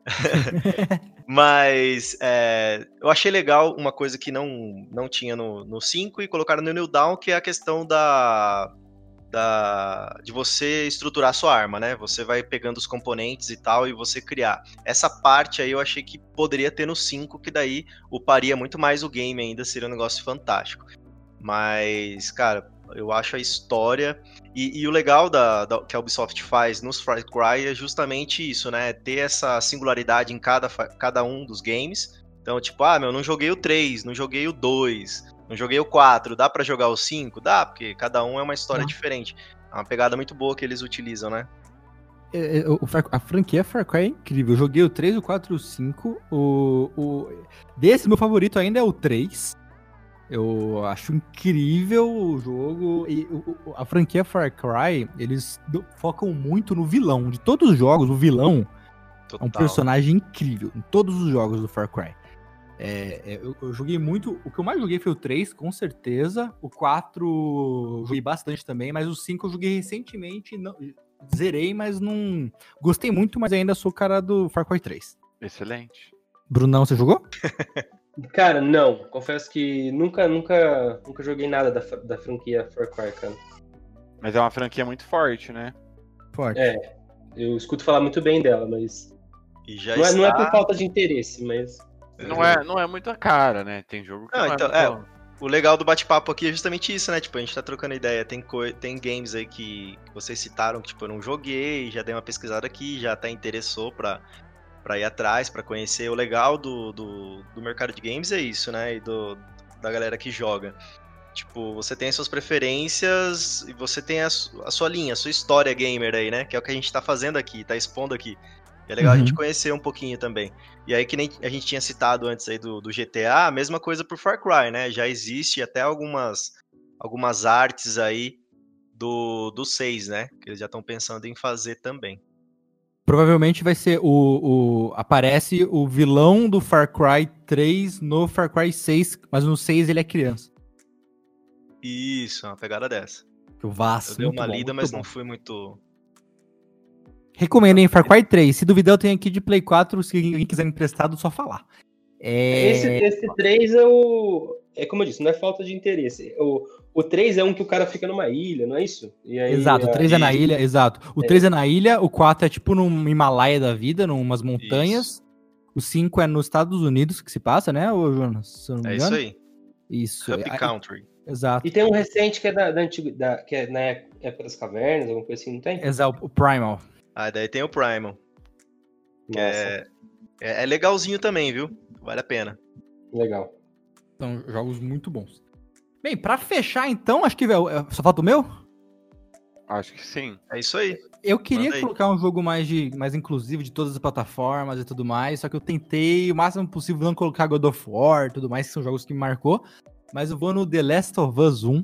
Mas é, eu achei legal uma coisa que não, não tinha no, no 5 e colocaram no New Dawn, que é a questão da, da de você estruturar a sua arma, né? Você vai pegando os componentes e tal e você criar. Essa parte aí eu achei que poderia ter no 5, que daí uparia muito mais o game ainda, seria um negócio fantástico. Mas, cara, eu acho a história. E, e o legal da, da- que a Ubisoft faz nos Far Cry é justamente isso, né? Ter essa singularidade em cada, cada um dos games. Então, tipo, ah, meu, não joguei o 3, não joguei o 2, não joguei o 4, dá pra jogar o 5? Dá, porque cada um é uma história Dá. diferente. É uma pegada muito boa que eles utilizam, né? É, é, o a franquia Far Cry é incrível. Eu joguei o 3, o 4 e o 5. O, o... Desse, meu favorito ainda é o 3. Eu acho incrível o jogo. E o- a franquia Far Cry, eles focam muito no vilão. De todos os jogos, o vilão é Total. um personagem incrível. Em todos os jogos do Far Cry. É, é, eu, eu joguei muito. O que eu mais joguei foi o 3, com certeza. O 4 eu joguei bastante também, mas o 5 eu joguei recentemente. Não, zerei, mas não. Gostei muito, mas ainda sou o cara do Far Cry 3. Excelente. Brunão, você jogou? Cara, não. Confesso que nunca, nunca, nunca joguei nada da, da franquia Far Cry, cara. Mas é uma franquia muito forte, né? Forte. É. Eu escuto falar muito bem dela, mas. E já Não é, não é está- por falta de interesse, mas. Não é, não é muito a cara, né? Tem jogo que Não, não, então, é, é, muito... O legal do bate-papo aqui é justamente isso, né? Tipo, a gente tá trocando ideia. Tem, coi- tem games aí que vocês citaram que, tipo, eu não joguei, já dei uma pesquisada aqui, já até interessou pra, pra ir atrás, pra conhecer. O legal do, do, do mercado de games é isso, né? E do, da galera que joga. Tipo, você tem as suas preferências e você tem a, a sua linha, a sua história gamer aí, né? Que é o que a gente tá fazendo aqui, tá expondo aqui. E é legal a gente Uhum. conhecer um pouquinho também. E aí, que nem a gente tinha citado antes aí do, do GTA, a mesma coisa pro Far Cry, né? Já existe até algumas, algumas artes aí do, do 6, né? Que eles já estão pensando em fazer também. Provavelmente vai ser o, o. Aparece o vilão do Far Cry 3 no Far Cry 6, mas no 6 ele é criança. Isso, é uma pegada dessa. Que o Vasco. Eu dei uma lida, mas não fui muito. Recomendo, hein? Far Cry 3. Se duvidar, eu tenho aqui de Play 4. Se alguém quiser emprestado, só falar. É... Esse, esse 3 é o. É como eu disse, não é falta de interesse. O, o 3 é um que o cara fica numa ilha, não é isso? E aí, Exato, o 3 é na ilha, exato. O É. 3 é na ilha, o 4 é tipo num Himalaia da vida, numas montanhas. O 5 é nos Estados Unidos que se passa, né, ô Jonas? Se eu não me É isso aí. Isso. Happy Aí- Country. Exato. E tem um recente que é da, da antiga, da- que é na época das cavernas, alguma coisa assim, não tem? Exato, o Primal. Ah, daí tem o Primal. Que é, é, é legalzinho também, viu? Vale a pena. legal. São jogos muito bons. Bem, pra fechar então, acho que velho, é- só falta o meu? Acho que sim. É isso aí. Eu queria Manda aí. colocar um jogo mais, de, mais inclusivo de todas as plataformas e tudo mais, só que eu tentei o máximo possível não colocar God of War e tudo mais, que são jogos que me marcou. Mas eu vou no The Last of Us 1,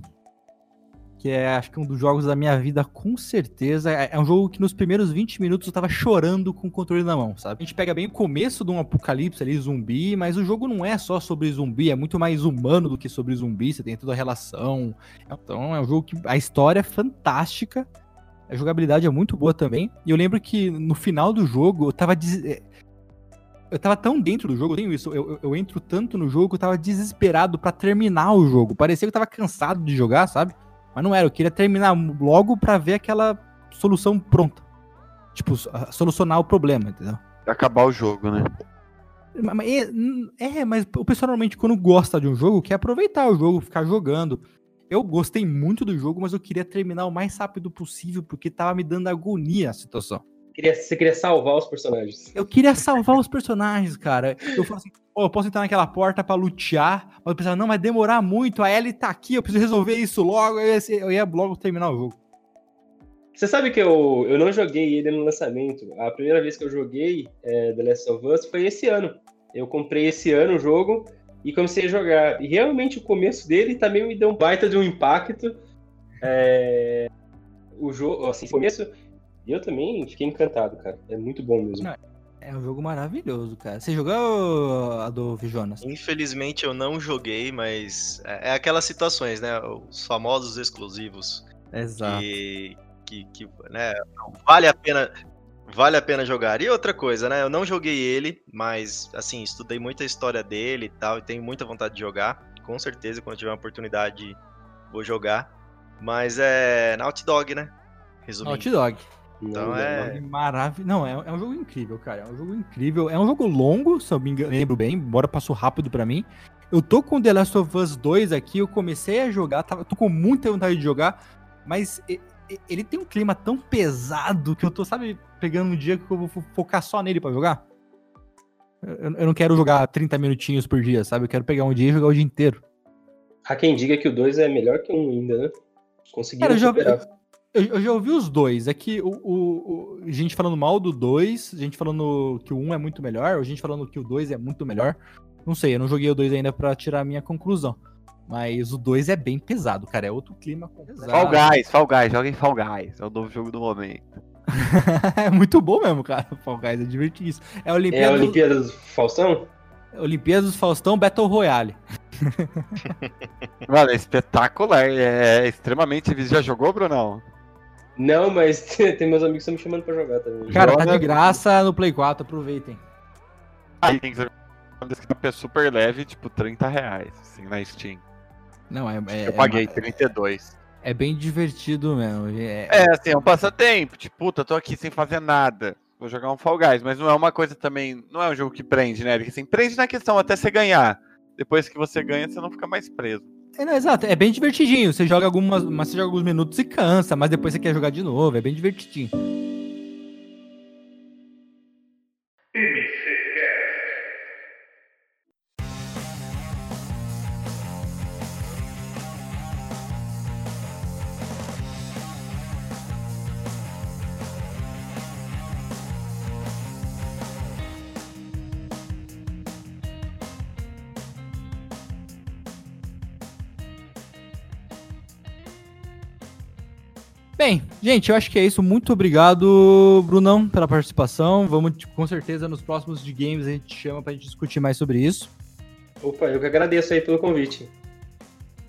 que é acho que um dos jogos da minha vida com certeza. É é um jogo que nos primeiros 20 minutos eu tava chorando com o controle na mão, sabe? A gente pega bem o começo de um apocalipse ali, zumbi, mas o jogo não é só sobre zumbi, é muito mais humano do que sobre zumbi, você tem toda a relação. Então é um jogo que a história é fantástica. A jogabilidade é muito boa também. E eu lembro que no final do jogo eu tava. des- eh, Eu tava tão dentro do jogo, eu tenho isso. Eu, eu- eu entro tanto no jogo que eu tava desesperado pra terminar o jogo. Parecia que eu tava cansado de jogar, sabe? Mas não era, eu queria terminar logo pra ver aquela solução pronta. Tipo, so- solucionar o problema, entendeu? Acabar o jogo, né? É, é, mas o pessoal normalmente quando gosta de um jogo quer aproveitar o jogo, ficar jogando. Eu gostei muito do jogo, mas eu queria terminar o mais rápido possível, porque tava me dando agonia a situação. Queria, você queria salvar os personagens. Eu queria salvar os personagens, cara. Eu falo assim, "Ó, eu posso entrar naquela porta pra lutear, mas eu pensava, não, vai demorar muito, a Ellie tá aqui, eu preciso resolver isso logo, eu ia, eu ia logo terminar o jogo. Você sabe que eu, eu não joguei ele no lançamento. A primeira vez que eu joguei é, The Last of Us foi esse ano. Eu comprei esse ano o jogo e comecei a jogar. E realmente o começo dele também me deu um baita de um impacto. É, o jogo, assim, o começo. E eu também fiquei encantado, cara. É muito bom mesmo. Não. É um jogo maravilhoso, cara. Você jogou a do Jonas? Infelizmente eu não joguei, mas é é aquelas situações, né? Os famosos exclusivos Exato. que, que, que, né, vale a pena vale a pena jogar. E outra coisa, né? Eu não joguei ele, mas assim, estudei muita história dele e tal, e tenho muita vontade de jogar. Com certeza, quando tiver uma oportunidade, vou jogar. Mas é Naughty Dog, né? Resumindo. Naughty Dog. Então é- não. Maravilhoso. Não, é, é um jogo incrível, cara. É um jogo incrível. É um jogo longo, se eu me engano, lembro bem, embora passou rápido pra mim. Eu tô com The Last of Us 2 aqui, eu comecei a jogar, tava, tô com muita vontade de jogar, mas ele tem um clima tão pesado que eu tô, sabe, pegando um dia que eu vou fo- focar só nele pra jogar. Eu, eu não quero jogar 30 minutinhos por dia, sabe? Eu quero pegar um dia e jogar o dia inteiro. Há quem diga que o 2 é melhor que o 1 ainda, né? Conseguiram Cara, superar. eu, eu já ouvi os dois. É que o, o- o- gente falando mal do 2, gente falando que o 1 é muito melhor, ou gente falando que o 2 é muito melhor. Não sei, eu não joguei o 2 ainda pra tirar a minha conclusão. Mas o 2 é bem pesado, cara. É outro clima pesado. Fall Guys, Fall Guys, joguem Fall Guys. É o novo jogo do momento. é muito bom mesmo, cara. Fall Guys é divertidíssimo. É a É a Olimpíada, do- Olimpíada do Faustão? Olimpíada dos Faustão Battle Royale. Mano, é espetacular. É extremamente. Você já jogou, Brunão? Não, mas tem meus amigos que estão me chamando pra jogar também. Cara, tá Joga- de graça no Play 4, aproveitem. Aí tem que ser uma descrição é super leve, tipo 30 reais, assim, na Steam. Não, é, é, Eu paguei é, 32. é bem divertido mesmo. É, É, assim, é um passatempo. Tipo, puta, tô aqui sem fazer nada. Vou jogar um Fall Guys, mas não é uma coisa também. Não é um jogo que prende, né? Porque assim, prende na questão até você ganhar. Depois que você ganha, você não fica mais preso. É, não, exato, é bem divertidinho. Você joga algumas, mas você joga alguns minutos e cansa, mas depois você quer jogar de novo, é bem divertidinho. Bem, gente, eu acho que é isso. Muito obrigado, Brunão, pela participação. Vamos, tipo, com certeza, nos próximos de games a gente chama pra gente discutir mais sobre isso. Opa, eu que agradeço aí pelo convite.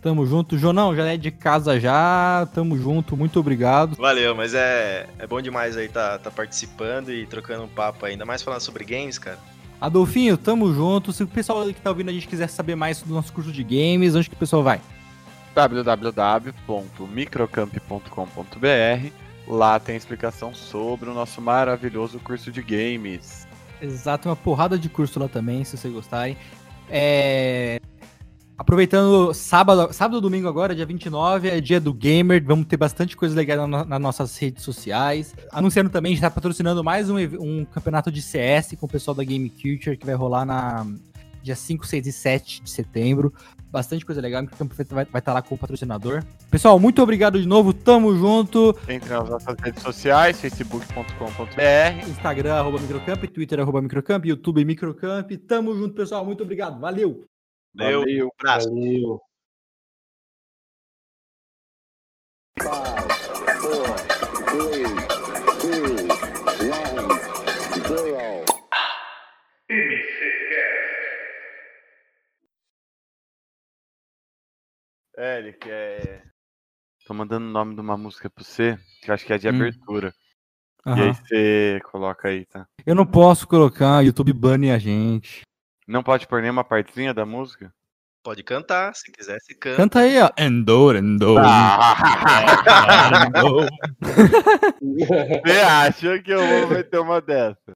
Tamo junto. Jonão, já é de casa já. Tamo junto, muito obrigado. Valeu, mas é, é bom demais aí tá, tá participando e trocando um papo ainda mais falando sobre games, cara. Adolfinho, tamo junto. Se o pessoal que tá ouvindo a gente quiser saber mais do nosso curso de games, onde que o pessoal vai? www.microcamp.com.br Lá tem explicação sobre o nosso maravilhoso curso de games. Exato, uma porrada de curso lá também, se vocês gostarem. É... Aproveitando sábado, sábado domingo agora, dia 29, é dia do gamer. Vamos ter bastante coisa legal na, nas nossas redes sociais. Anunciando também, a gente tá patrocinando mais um, um campeonato de CS com o pessoal da Game Culture que vai rolar na dia 5, 6 e 7 de setembro. Bastante coisa legal, o Campo vai estar tá lá com o patrocinador. Pessoal, muito obrigado de novo, tamo junto. Entre nas nossas redes sociais, facebook.com.br, Instagram, arroba microcamp, Twitter, arroba microcamp, YouTube, microcamp. Tamo junto, pessoal, muito obrigado, valeu! Valeu, Valeu. abraço. Valeu. Eric, é. Tô mandando o nome de uma música pra você, que eu acho que é de hum. abertura. Uhum. E aí você coloca aí, tá? Eu não posso colocar, YouTube bane a gente. Não pode pôr nenhuma partezinha da música? Pode cantar, se quiser, se canta. Canta aí, ó. Endor, endor. Você acha que eu vou meter uma dessa?